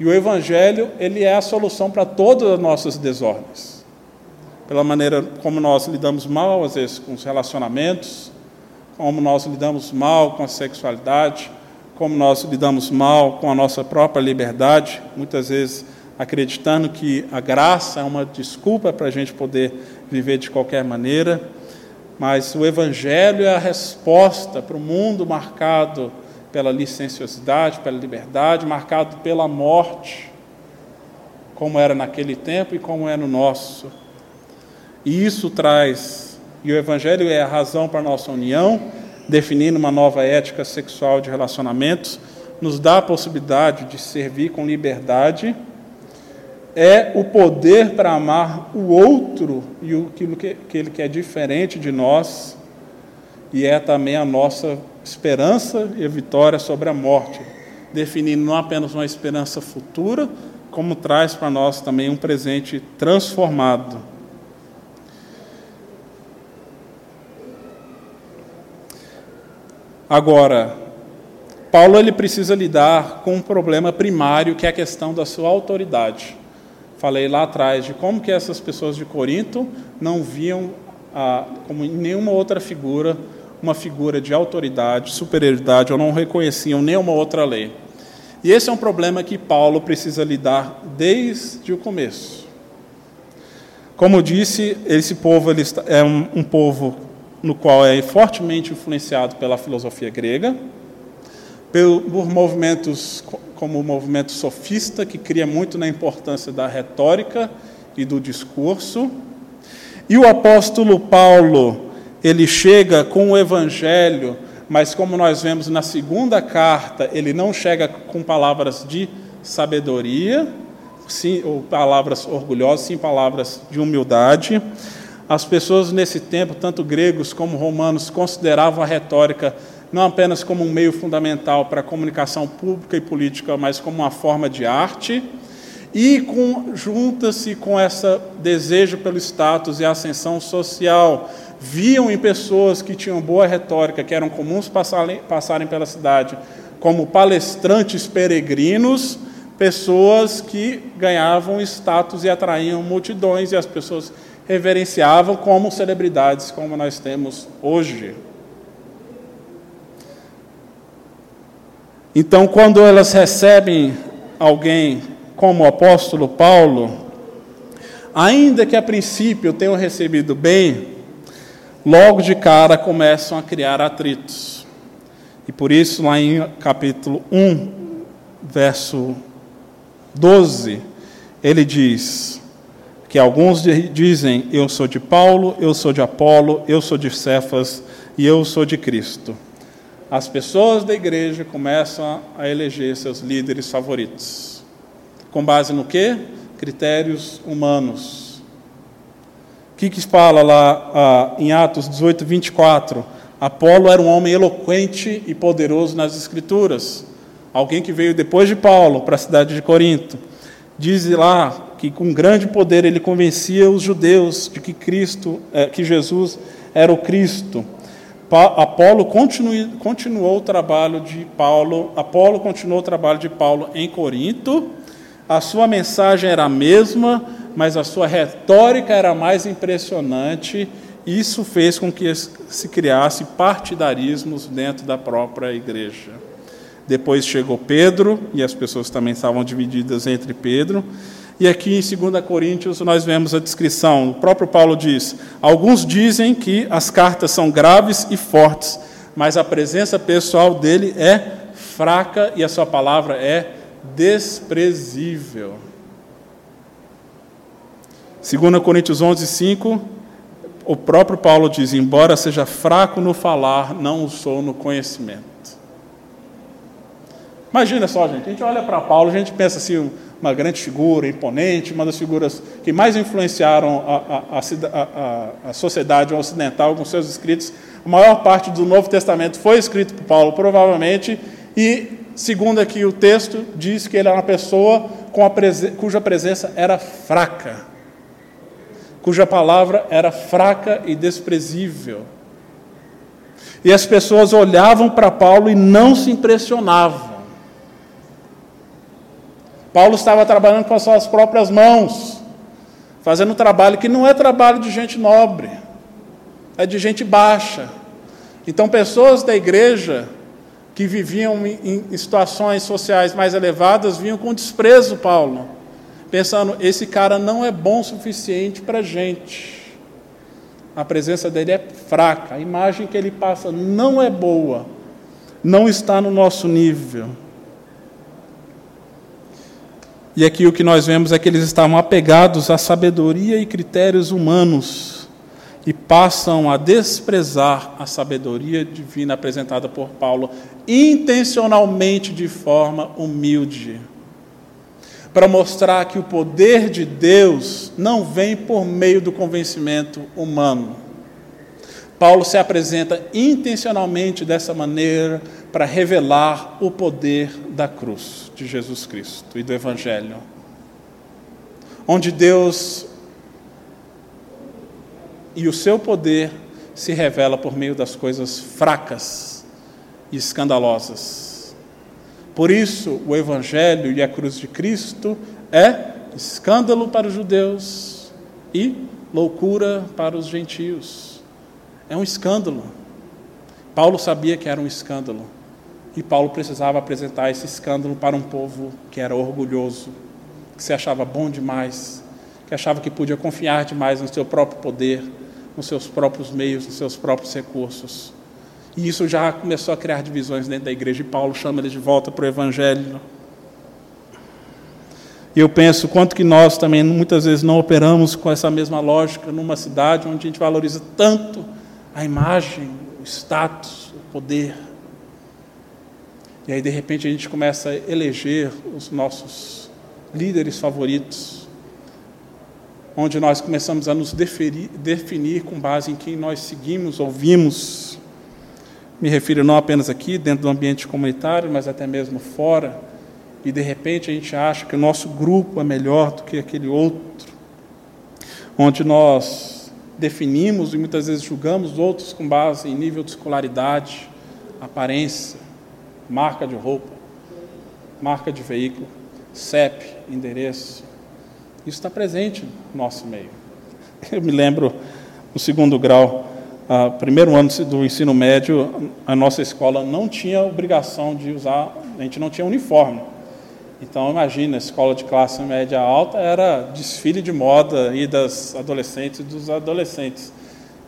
E o Evangelho, ele é a solução para todas as nossas desordens. Pela maneira como nós lidamos mal, às vezes, com os relacionamentos, como nós lidamos mal com a sexualidade, como nós lidamos mal com a nossa própria liberdade, muitas vezes acreditando que a graça é uma desculpa para a gente poder viver de qualquer maneira, mas o Evangelho é a resposta para o mundo marcado pela licenciosidade, pela liberdade, marcado pela morte, como era naquele tempo e como é no nosso. E isso traz, e o Evangelho é a razão para a nossa união, definindo uma nova ética sexual de relacionamentos, nos dá a possibilidade de servir com liberdade, é o poder para amar o outro e aquilo que, que ele que é diferente de nós, e é também a nossa esperança e a vitória sobre a morte, definindo não apenas uma esperança futura, como traz para nós também um presente transformado. Agora, Paulo ele precisa lidar com um problema primário que é a questão da sua autoridade. Falei lá atrás de como que essas pessoas de Corinto não viam ah, como nenhuma outra figura uma figura de autoridade, superioridade, ou não reconheciam nenhuma outra lei. E esse é um problema que Paulo precisa lidar desde o começo. Como disse, esse povo é um povo no qual é fortemente influenciado pela filosofia grega, por movimentos como o movimento sofista, que cria muito na importância da retórica e do discurso. E o apóstolo Paulo, ele chega com o evangelho, mas como nós vemos na segunda carta, ele não chega com palavras de sabedoria, sim, ou palavras orgulhosas, sim palavras de humildade. As pessoas nesse tempo, tanto gregos como romanos, consideravam a retórica não apenas como um meio fundamental para a comunicação pública e política, mas como uma forma de arte. E junta-se com esse desejo pelo status e ascensão social, viam em pessoas que tinham boa retórica, que eram comuns passarem, pela cidade, como palestrantes peregrinos, pessoas que ganhavam status e atraíam multidões, e as pessoas reverenciavam como celebridades, como nós temos hoje. Então, quando elas recebem alguém como o apóstolo Paulo, ainda que a princípio tenham recebido bem, logo de cara começam a criar atritos. E por isso, lá em capítulo 1, verso 12, ele diz que alguns dizem: Eu sou de Paulo, eu sou de Apolo, eu sou de Cefas e eu sou de Cristo. As pessoas da igreja começam a eleger seus líderes favoritos. Com base no quê? critérios humanos. Que, que fala lá ah, em Atos 18, 24? Apolo era um homem eloquente e poderoso nas Escrituras, alguém que veio depois de Paulo para a cidade de Corinto. Diz lá que com grande poder ele convencia os judeus de que Cristo, eh, que Jesus era o Cristo. Apolo continuou o trabalho de Paulo, Apolo continuou o trabalho de Paulo em Corinto. A sua mensagem era a mesma, mas a sua retórica era mais impressionante. Isso fez com que se criasse partidarismos dentro da própria igreja. Depois chegou Pedro, e as pessoas também estavam divididas entre Pedro. E aqui em 2 Coríntios nós vemos a descrição. O próprio Paulo diz: Alguns dizem que as cartas são graves e fortes, mas a presença pessoal dele é fraca e a sua palavra é desprezível. 2 Coríntios 11, 5, o próprio Paulo diz: Embora seja fraco no falar, não o sou no conhecimento. Imagina só, gente, a gente olha para Paulo, a gente pensa assim, uma grande figura, imponente, uma das figuras que mais influenciaram a, a, a, a, sociedade ocidental com seus escritos. A maior parte do Novo Testamento foi escrito por Paulo, provavelmente, e, segundo aqui o texto, diz que ele era uma pessoa presen cuja presença era fraca, cuja palavra era fraca e desprezível. E as pessoas olhavam para Paulo e não se impressionavam. Paulo estava trabalhando com as suas próprias mãos, fazendo um trabalho que não é trabalho de gente nobre, é de gente baixa. Então, pessoas da igreja que viviam em, em situações sociais mais elevadas vinham com desprezo Paulo, pensando: esse cara não é bom o suficiente para a gente. A presença dele é fraca, a imagem que ele passa não é boa, não está no nosso nível. E aqui o que nós vemos é que eles estavam apegados à sabedoria e critérios humanos e passam a desprezar a sabedoria divina apresentada por Paulo intencionalmente de forma humilde, para mostrar que o poder de Deus não vem por meio do convencimento humano. Paulo se apresenta intencionalmente dessa maneira para revelar o poder da cruz de Jesus Cristo e do Evangelho, onde Deus e o seu poder se revela por meio das coisas fracas e escandalosas. Por isso, o Evangelho e a cruz de Cristo é escândalo para os judeus e loucura para os gentios. É um escândalo. Paulo sabia que era um escândalo. E Paulo precisava apresentar esse escândalo para um povo que era orgulhoso, que se achava bom demais, que achava que podia confiar demais no seu próprio poder, nos seus próprios meios, nos seus próprios recursos. E isso já começou a criar divisões dentro da igreja, e Paulo chama eles de volta para o Evangelho. E eu penso quanto que nós também muitas vezes não operamos com essa mesma lógica numa cidade onde a gente valoriza tanto a imagem, o status, o poder. E aí, de repente, a gente começa a eleger os nossos líderes favoritos, onde nós começamos a nos definir, definir com base em quem nós seguimos, ouvimos. Me refiro não apenas aqui, dentro do ambiente comunitário, mas até mesmo fora. E, de repente, a gente acha que o nosso grupo é melhor do que aquele outro, onde nós definimos e muitas vezes julgamos outros com base em nível de escolaridade, aparência, marca de roupa, marca de veículo, CEP, endereço. Isso está presente no nosso meio. Eu me lembro, no segundo grau, uh, primeiro ano do ensino médio, a nossa escola não tinha obrigação de usar, a gente não tinha uniforme. Então, imagina, a escola de classe média alta era desfile de moda e das adolescentes e dos adolescentes.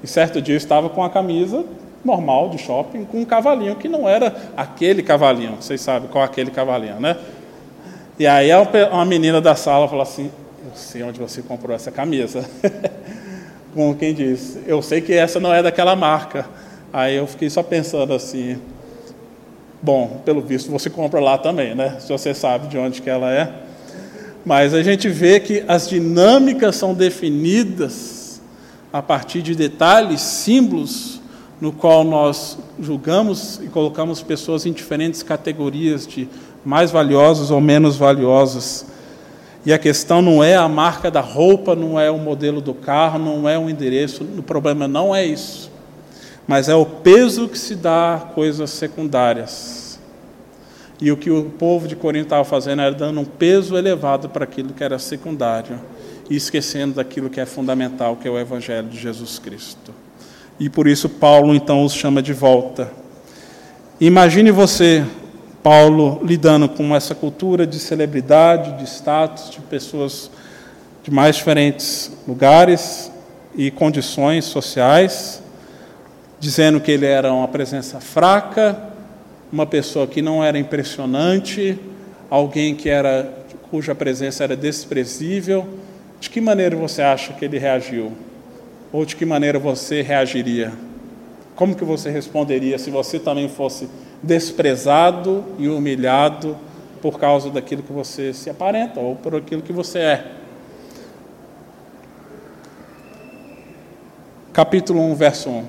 E certo dia eu estava com a camisa normal de shopping com um cavalinho que não era aquele cavalinho, vocês sabem qual é aquele cavalinho, né? E aí uma menina da sala falou assim: sei onde você comprou essa camisa. Como quem diz, eu sei que essa não é daquela marca. Aí eu fiquei só pensando assim: Bom, pelo visto você compra lá também, né? Se você sabe de onde que ela é. Mas a gente vê que as dinâmicas são definidas a partir de detalhes, símbolos, no qual nós julgamos e colocamos pessoas em diferentes categorias de mais valiosas ou menos valiosas. E a questão não é a marca da roupa, não é o modelo do carro, não é o endereço, o problema não é isso. Mas é o peso que se dá a coisas secundárias. E o que o povo de Corinto estava fazendo era dando um peso elevado para aquilo que era secundário e esquecendo daquilo que é fundamental, que é o Evangelho de Jesus Cristo. E por isso Paulo então os chama de volta. Imagine você Paulo lidando com essa cultura de celebridade, de status, de pessoas de mais diferentes lugares e condições sociais, dizendo que ele era uma presença fraca, uma pessoa que não era impressionante, alguém que era cuja presença era desprezível. De que maneira você acha que ele reagiu? Ou de que maneira você reagiria? Como que você responderia se você também fosse desprezado e humilhado por causa daquilo que você se aparenta ou por aquilo que você é. Capítulo 1, verso 1.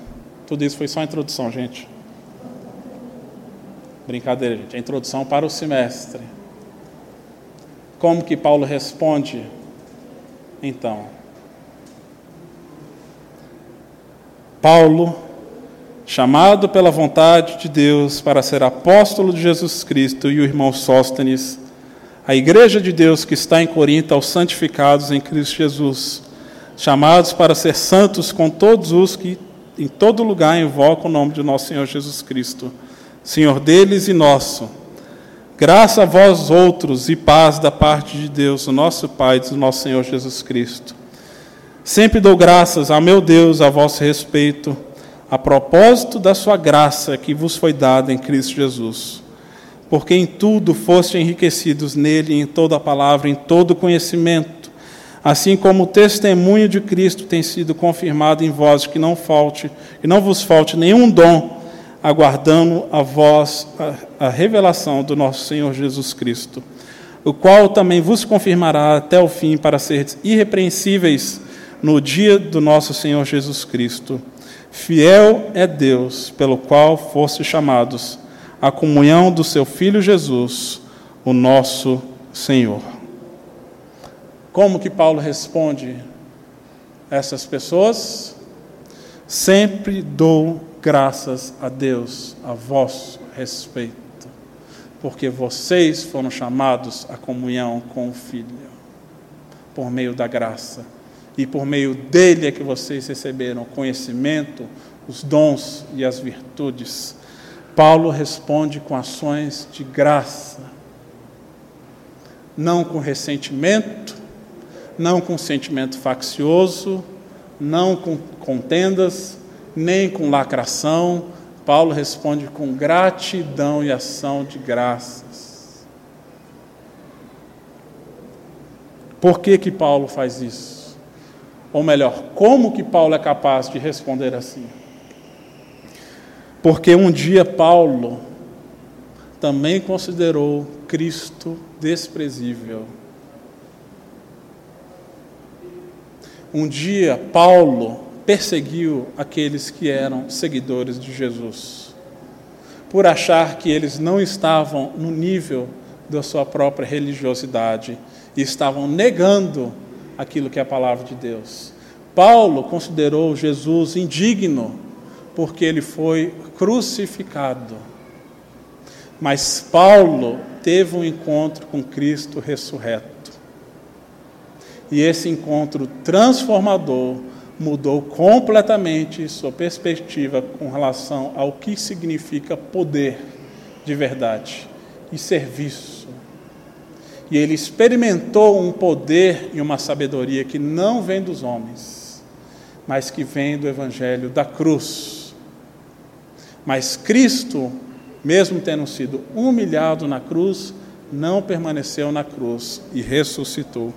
Tudo isso foi só a introdução, gente. Brincadeira, gente. A introdução para o semestre. Como que Paulo responde? Então, Paulo chamado pela vontade de Deus para ser apóstolo de Jesus Cristo, e o irmão Sóstenes, a igreja de Deus que está em Corinto, aos santificados em Cristo Jesus, chamados para ser santos com todos os que em todo lugar invocam o nome de nosso Senhor Jesus Cristo, Senhor deles e nosso. Graça a vós outros e paz da parte de Deus, o nosso Pai do nosso Senhor Jesus Cristo. Sempre dou graças a meu Deus a vosso respeito a propósito da sua graça que vos foi dada em Cristo Jesus. Porque em tudo foste enriquecidos nele, em toda a palavra, em todo conhecimento, assim como o testemunho de Cristo tem sido confirmado em vós, que não falte, que não vos falte nenhum dom, aguardando a vós a, a revelação do nosso Senhor Jesus Cristo, o qual também vos confirmará até o fim para seres irrepreensíveis no dia do nosso Senhor Jesus Cristo Fiel é Deus, pelo qual foste chamados à comunhão do seu Filho Jesus, o nosso Senhor. Como que Paulo responde essas pessoas? Sempre dou graças a Deus a vosso respeito, porque vocês foram chamados à comunhão com o Filho, por meio da graça e por meio dele é que vocês receberam o conhecimento, os dons e as virtudes. Paulo responde com ações de graça, não com ressentimento, não com sentimento faccioso, não com contendas, nem com lacração. Paulo responde com gratidão e ação de graças. Por que que Paulo faz isso? Ou melhor, como que Paulo é capaz de responder assim? Porque um dia Paulo também considerou Cristo desprezível. Um dia Paulo perseguiu aqueles que eram seguidores de Jesus, por achar que eles não estavam no nível da sua própria religiosidade e estavam negando aquilo que é a palavra de Deus. Paulo considerou Jesus indigno porque ele foi crucificado. Mas Paulo teve um encontro com Cristo ressurreto. E esse encontro transformador mudou completamente sua perspectiva com relação ao que significa poder de verdade e serviço e ele experimentou um poder e uma sabedoria que não vem dos homens, mas que vem do Evangelho da cruz. Mas Cristo, mesmo tendo sido humilhado na cruz, não permaneceu na cruz e ressuscitou.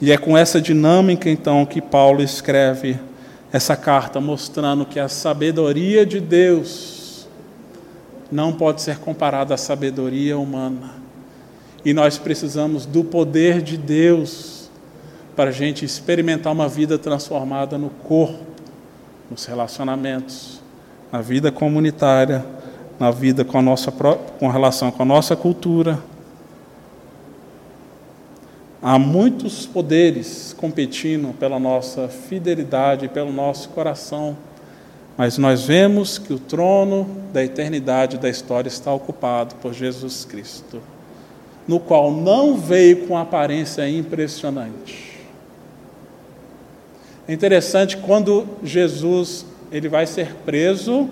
E é com essa dinâmica, então, que Paulo escreve essa carta, mostrando que a sabedoria de Deus não pode ser comparada à sabedoria humana E nós precisamos do poder de Deus para a gente experimentar uma vida transformada no corpo, nos relacionamentos, na vida comunitária, na vida com a nossa com relação com a nossa cultura. Há muitos poderes competindo pela nossa fidelidade, pelo nosso coração, mas nós vemos que o trono da eternidade da história está ocupado por Jesus Cristo, no qual não veio com aparência impressionante. É interessante quando Jesus ele vai ser preso,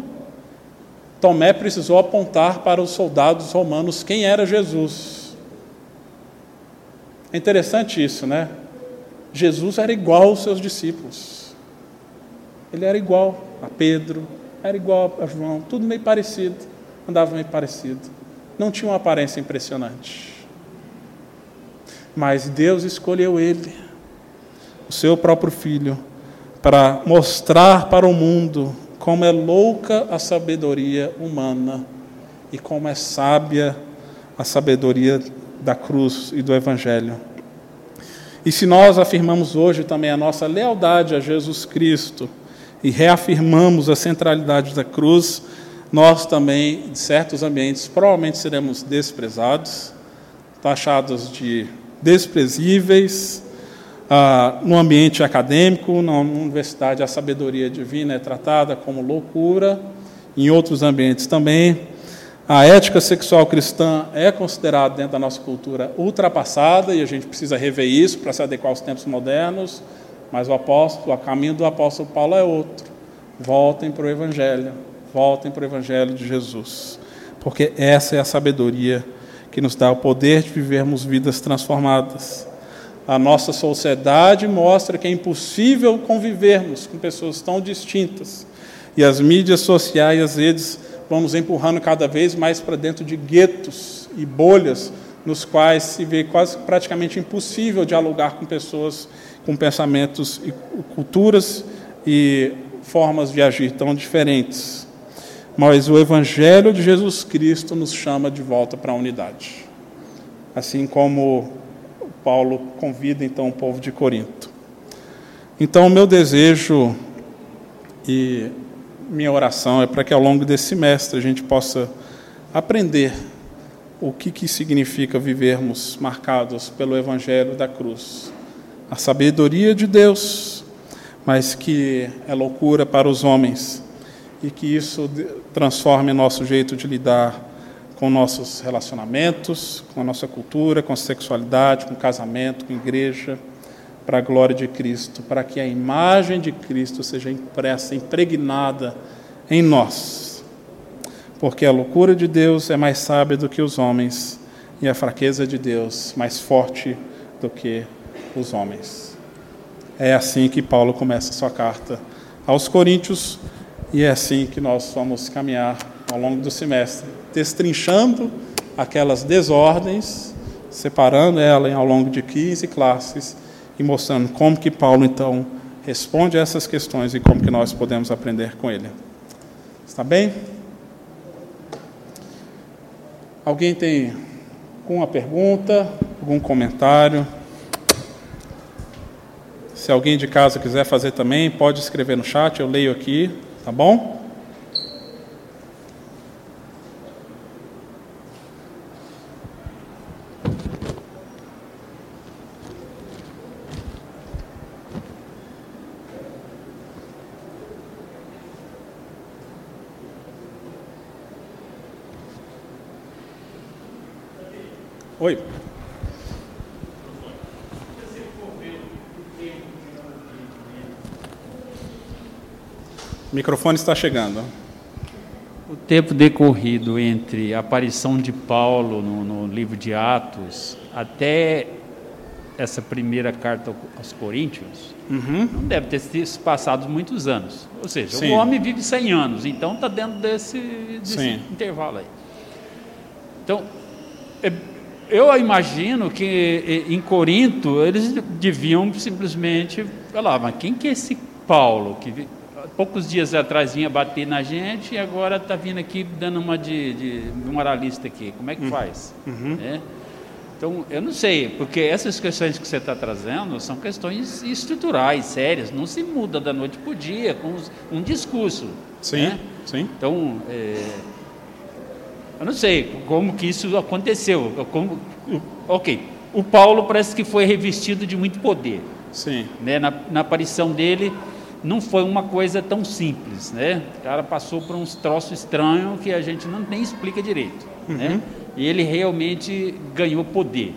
Tomé precisou apontar para os soldados romanos quem era Jesus. É interessante isso, né? Jesus era igual aos seus discípulos. Ele era igual a Pedro, era igual a João, tudo meio parecido, andava meio parecido. Não tinha uma aparência impressionante. Mas Deus escolheu ele, o seu próprio filho, para mostrar para o mundo como é louca a sabedoria humana e como é sábia a sabedoria da cruz e do Evangelho. E se nós afirmamos hoje também a nossa lealdade a Jesus Cristo e reafirmamos a centralidade da cruz, nós também, em certos ambientes, provavelmente seremos desprezados, taxados de desprezíveis, ah, no ambiente acadêmico, na universidade, a sabedoria divina é tratada como loucura, em outros ambientes também. A ética sexual cristã é considerada dentro da nossa cultura ultrapassada e a gente precisa rever isso para se adequar aos tempos modernos. Mas o apóstolo, o caminho do apóstolo Paulo é outro. Voltem para o Evangelho, voltem para o Evangelho de Jesus, porque essa é a sabedoria que nos dá o poder de vivermos vidas transformadas. A nossa sociedade mostra que é impossível convivermos com pessoas tão distintas. E as mídias sociais, as redes, vão nos empurrando cada vez mais para dentro de guetos e bolhas, nos quais se vê quase praticamente impossível dialogar com pessoas com pensamentos e culturas e formas de agir tão diferentes. Mas o Evangelho de Jesus Cristo nos chama de volta para a unidade. Assim como Paulo convida então o povo de Corinto. Então, o meu desejo e minha oração é para que ao longo desse semestre a gente possa aprender o que, que significa vivermos marcados pelo Evangelho da cruz. A sabedoria de Deus, mas que é loucura para os homens, e que isso transforme nosso jeito de lidar com nossos relacionamentos, com a nossa cultura, com a sexualidade, com o casamento, com a igreja, para a glória de Cristo, para que a imagem de Cristo seja impressa, impregnada em nós. Porque a loucura de Deus é mais sábia do que os homens, e a fraqueza de Deus mais forte do que os homens. É assim que Paulo começa sua carta aos Coríntios, e é assim que nós vamos caminhar ao longo do semestre destrinchando aquelas desordens, separando ela ao longo de 15 classes e mostrando como que Paulo então responde a essas questões e como que nós podemos aprender com ele. Está bem? Alguém tem alguma pergunta, algum comentário? Se alguém de casa quiser fazer também, pode escrever no chat, eu leio aqui, tá bom? Oi. O microfone está chegando. O tempo decorrido entre a aparição de Paulo no, no livro de Atos até essa primeira carta aos Coríntios, uhum. não deve ter se passado muitos anos. Ou seja, Sim. o homem vive 100 anos, então está dentro desse, desse intervalo aí. Então, é eu imagino que em Corinto eles deviam simplesmente falar, mas quem que é esse Paulo que poucos dias atrás vinha bater na gente e agora está vindo aqui dando uma de, de, moralista aqui? Como é que uhum. faz? Uhum. É? Então, eu não sei, porque essas questões que você está trazendo são questões estruturais, sérias, não se muda da noite para o dia com um discurso. Sim, né? sim. Então, é, eu não sei como que isso aconteceu. Como, ok, o Paulo parece que foi revestido de muito poder. Sim. Né? Na, na aparição dele, não foi uma coisa tão simples, né? O cara passou por uns troços estranhos que a gente não nem explica direito, Uhum. né? E ele realmente ganhou poder,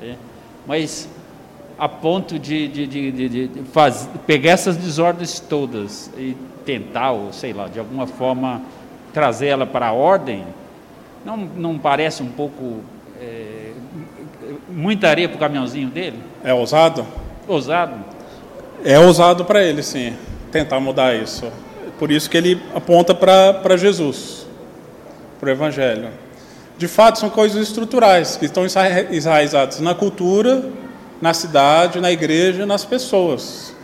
né? Mas a ponto de, de, de, de, faz, pegar essas desordens todas e tentar, ou sei lá, de alguma forma trazer ela para a ordem, não, não parece um pouco é, muita areia para o caminhãozinho dele? É ousado? Ousado? É ousado para ele, sim, tentar mudar isso. Por isso que ele aponta para Jesus, para o Evangelho. De fato, são coisas estruturais que estão enraizadas na cultura, na cidade, na igreja, nas pessoas.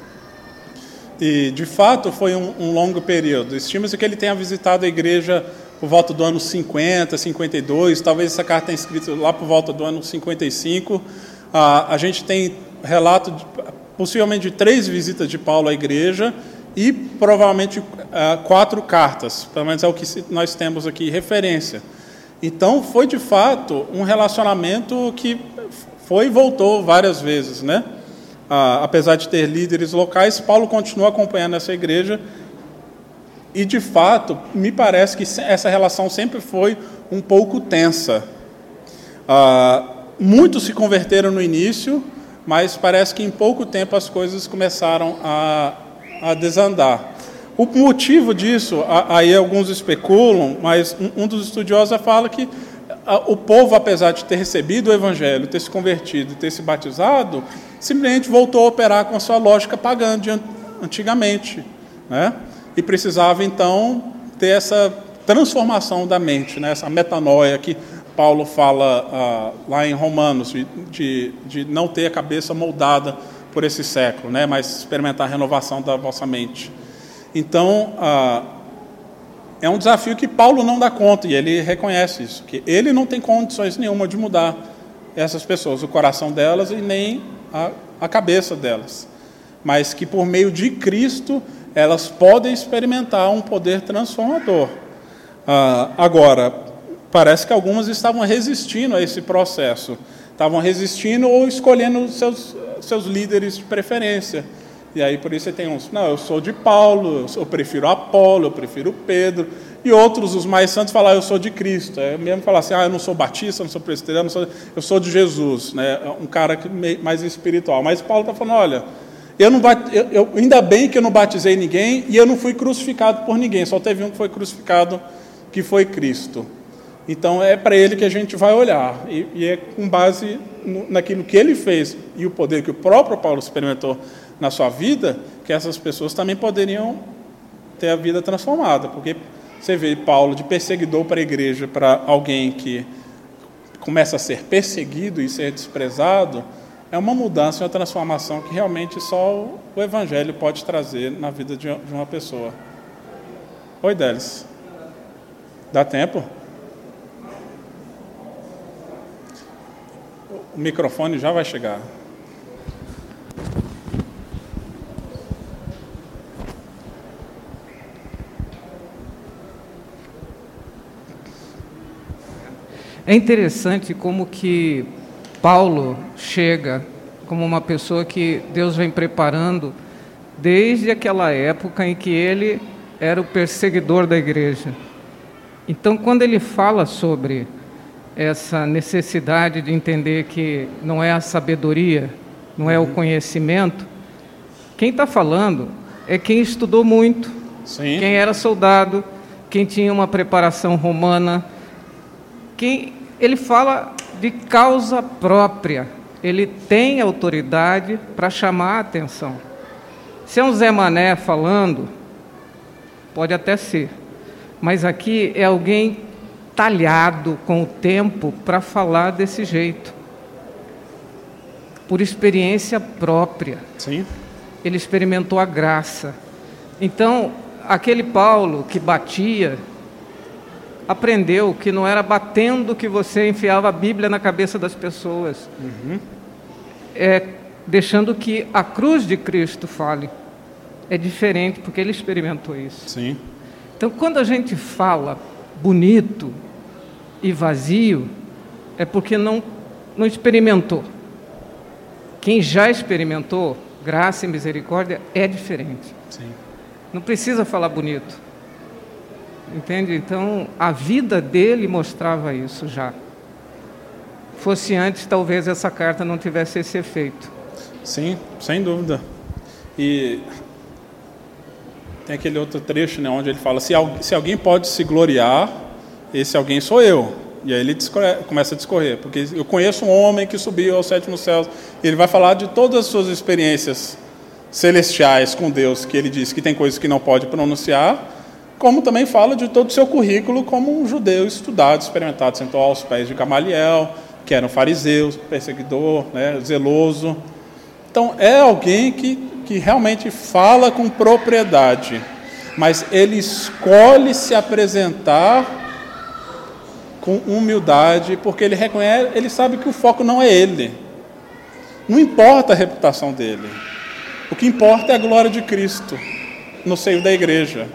E, de fato, foi um, um longo período. Estima-se que ele tenha visitado a igreja por volta do ano 50, 52, talvez essa carta tenha escrito lá por volta do ano 55. Ah, a gente tem relato, de, possivelmente, três visitas de Paulo à igreja e, provavelmente, ah, quatro cartas, pelo menos é o que nós temos aqui referência. Então, foi, de fato, um relacionamento que foi e voltou várias vezes, né? Ah, apesar de ter líderes locais, Paulo continua acompanhando essa igreja e, de fato, me parece que essa relação sempre foi um pouco tensa. Ah, muitos se converteram no início, mas parece que em pouco tempo as coisas começaram a, a desandar. O motivo disso, aí alguns especulam, mas um dos estudiosos fala que o povo, apesar de ter recebido o evangelho, ter se convertido, ter se batizado, simplesmente voltou a operar com a sua lógica pagã de antigamente, né? E precisava então ter essa transformação da mente, né? Essa metanoia que Paulo fala ah, lá em Romanos de, de, não ter a cabeça moldada por esse século, né? Mas experimentar a renovação da vossa mente. Então, ah, é um desafio que Paulo não dá conta, e ele reconhece isso, que ele não tem condições nenhuma de mudar essas pessoas, o coração delas e nem a, a cabeça delas. Mas que por meio de Cristo elas podem experimentar um poder transformador. Ah, agora, parece que algumas estavam resistindo a esse processo, estavam resistindo ou escolhendo seus, seus líderes de preferência. E aí por isso você tem uns, não, eu sou de Paulo, eu prefiro Apolo, eu prefiro Pedro. E outros, os mais santos, falam, ah, eu sou de Cristo. É mesmo falar assim, ah, eu não sou batista, não sou presbiteriano, sou, eu sou de Jesus, né? um cara mais espiritual. Mas Paulo está falando, olha, eu não eu, eu, ainda bem que eu não batizei ninguém e eu não fui crucificado por ninguém, só teve um que foi crucificado, que foi Cristo. Então é para ele que a gente vai olhar, e, e é com base no, naquilo que ele fez e o poder que o próprio Paulo experimentou na sua vida, que essas pessoas também poderiam ter a vida transformada, porque você vê Paulo de perseguidor para a igreja, para alguém que começa a ser perseguido e ser desprezado, é uma mudança, uma transformação que realmente só o Evangelho pode trazer na vida de uma pessoa. Oi, Délis. Dá tempo? O microfone já vai chegar. É interessante como que Paulo chega como uma pessoa que Deus vem preparando desde aquela época em que ele era o perseguidor da igreja. Então, quando ele fala sobre essa necessidade de entender que não é a sabedoria, não é o conhecimento, quem está falando é quem estudou muito, Sim. quem era soldado, quem tinha uma preparação romana, quem ele fala de causa própria. Ele tem autoridade para chamar a atenção. Se é um Zé Mané falando, pode até ser, mas aqui é alguém talhado com o tempo para falar desse jeito, por experiência própria. Sim. Ele experimentou a graça. Então, aquele Paulo que batia, aprendeu que não era batendo que você enfiava a Bíblia na cabeça das pessoas. Uhum. É deixando que a cruz de Cristo fale. É diferente, porque ele experimentou isso. Sim. Então, quando a gente fala bonito e vazio, é porque não, não experimentou. Quem já experimentou, graça e misericórdia, é diferente. Sim. Não precisa falar bonito. Entende? Então, a vida dele mostrava isso já. Fosse antes, talvez essa carta não tivesse esse efeito. Sim, sem dúvida. E tem aquele outro trecho né, onde ele fala: se, se alguém pode se gloriar, esse alguém sou eu. E aí ele começa a discorrer, porque eu conheço um homem que subiu ao sétimo céu. Ele vai falar de todas as suas experiências celestiais com Deus, que ele diz que tem coisas que não pode pronunciar, como também fala de todo o seu currículo como um judeu estudado, experimentado, sentou aos pés de Gamaliel, que era um fariseu, perseguidor, né, zeloso. Então, é alguém que, que realmente fala com propriedade, mas ele escolhe se apresentar com humildade, porque ele reconhece, ele sabe que o foco não é ele. Não importa a reputação dele. O que importa é a glória de Cristo no seio da igreja.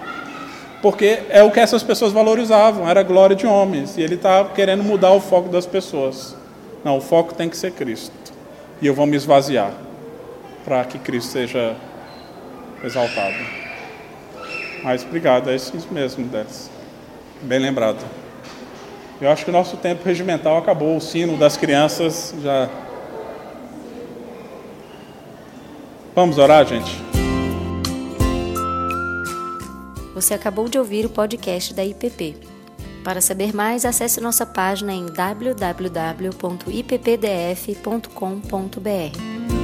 Porque é o que essas pessoas valorizavam, era a glória de homens. E ele está querendo mudar o foco das pessoas. Não, o foco tem que ser Cristo. E eu vou me esvaziar para que Cristo seja exaltado. Mas obrigado, é isso mesmo, Délis. Bem lembrado. Eu acho que o nosso tempo regimental acabou, o sino das crianças já. Vamos orar, gente? Você acabou de ouvir o podcast da IPP. Para saber mais, acesse nossa página em www.ippdf.com.br.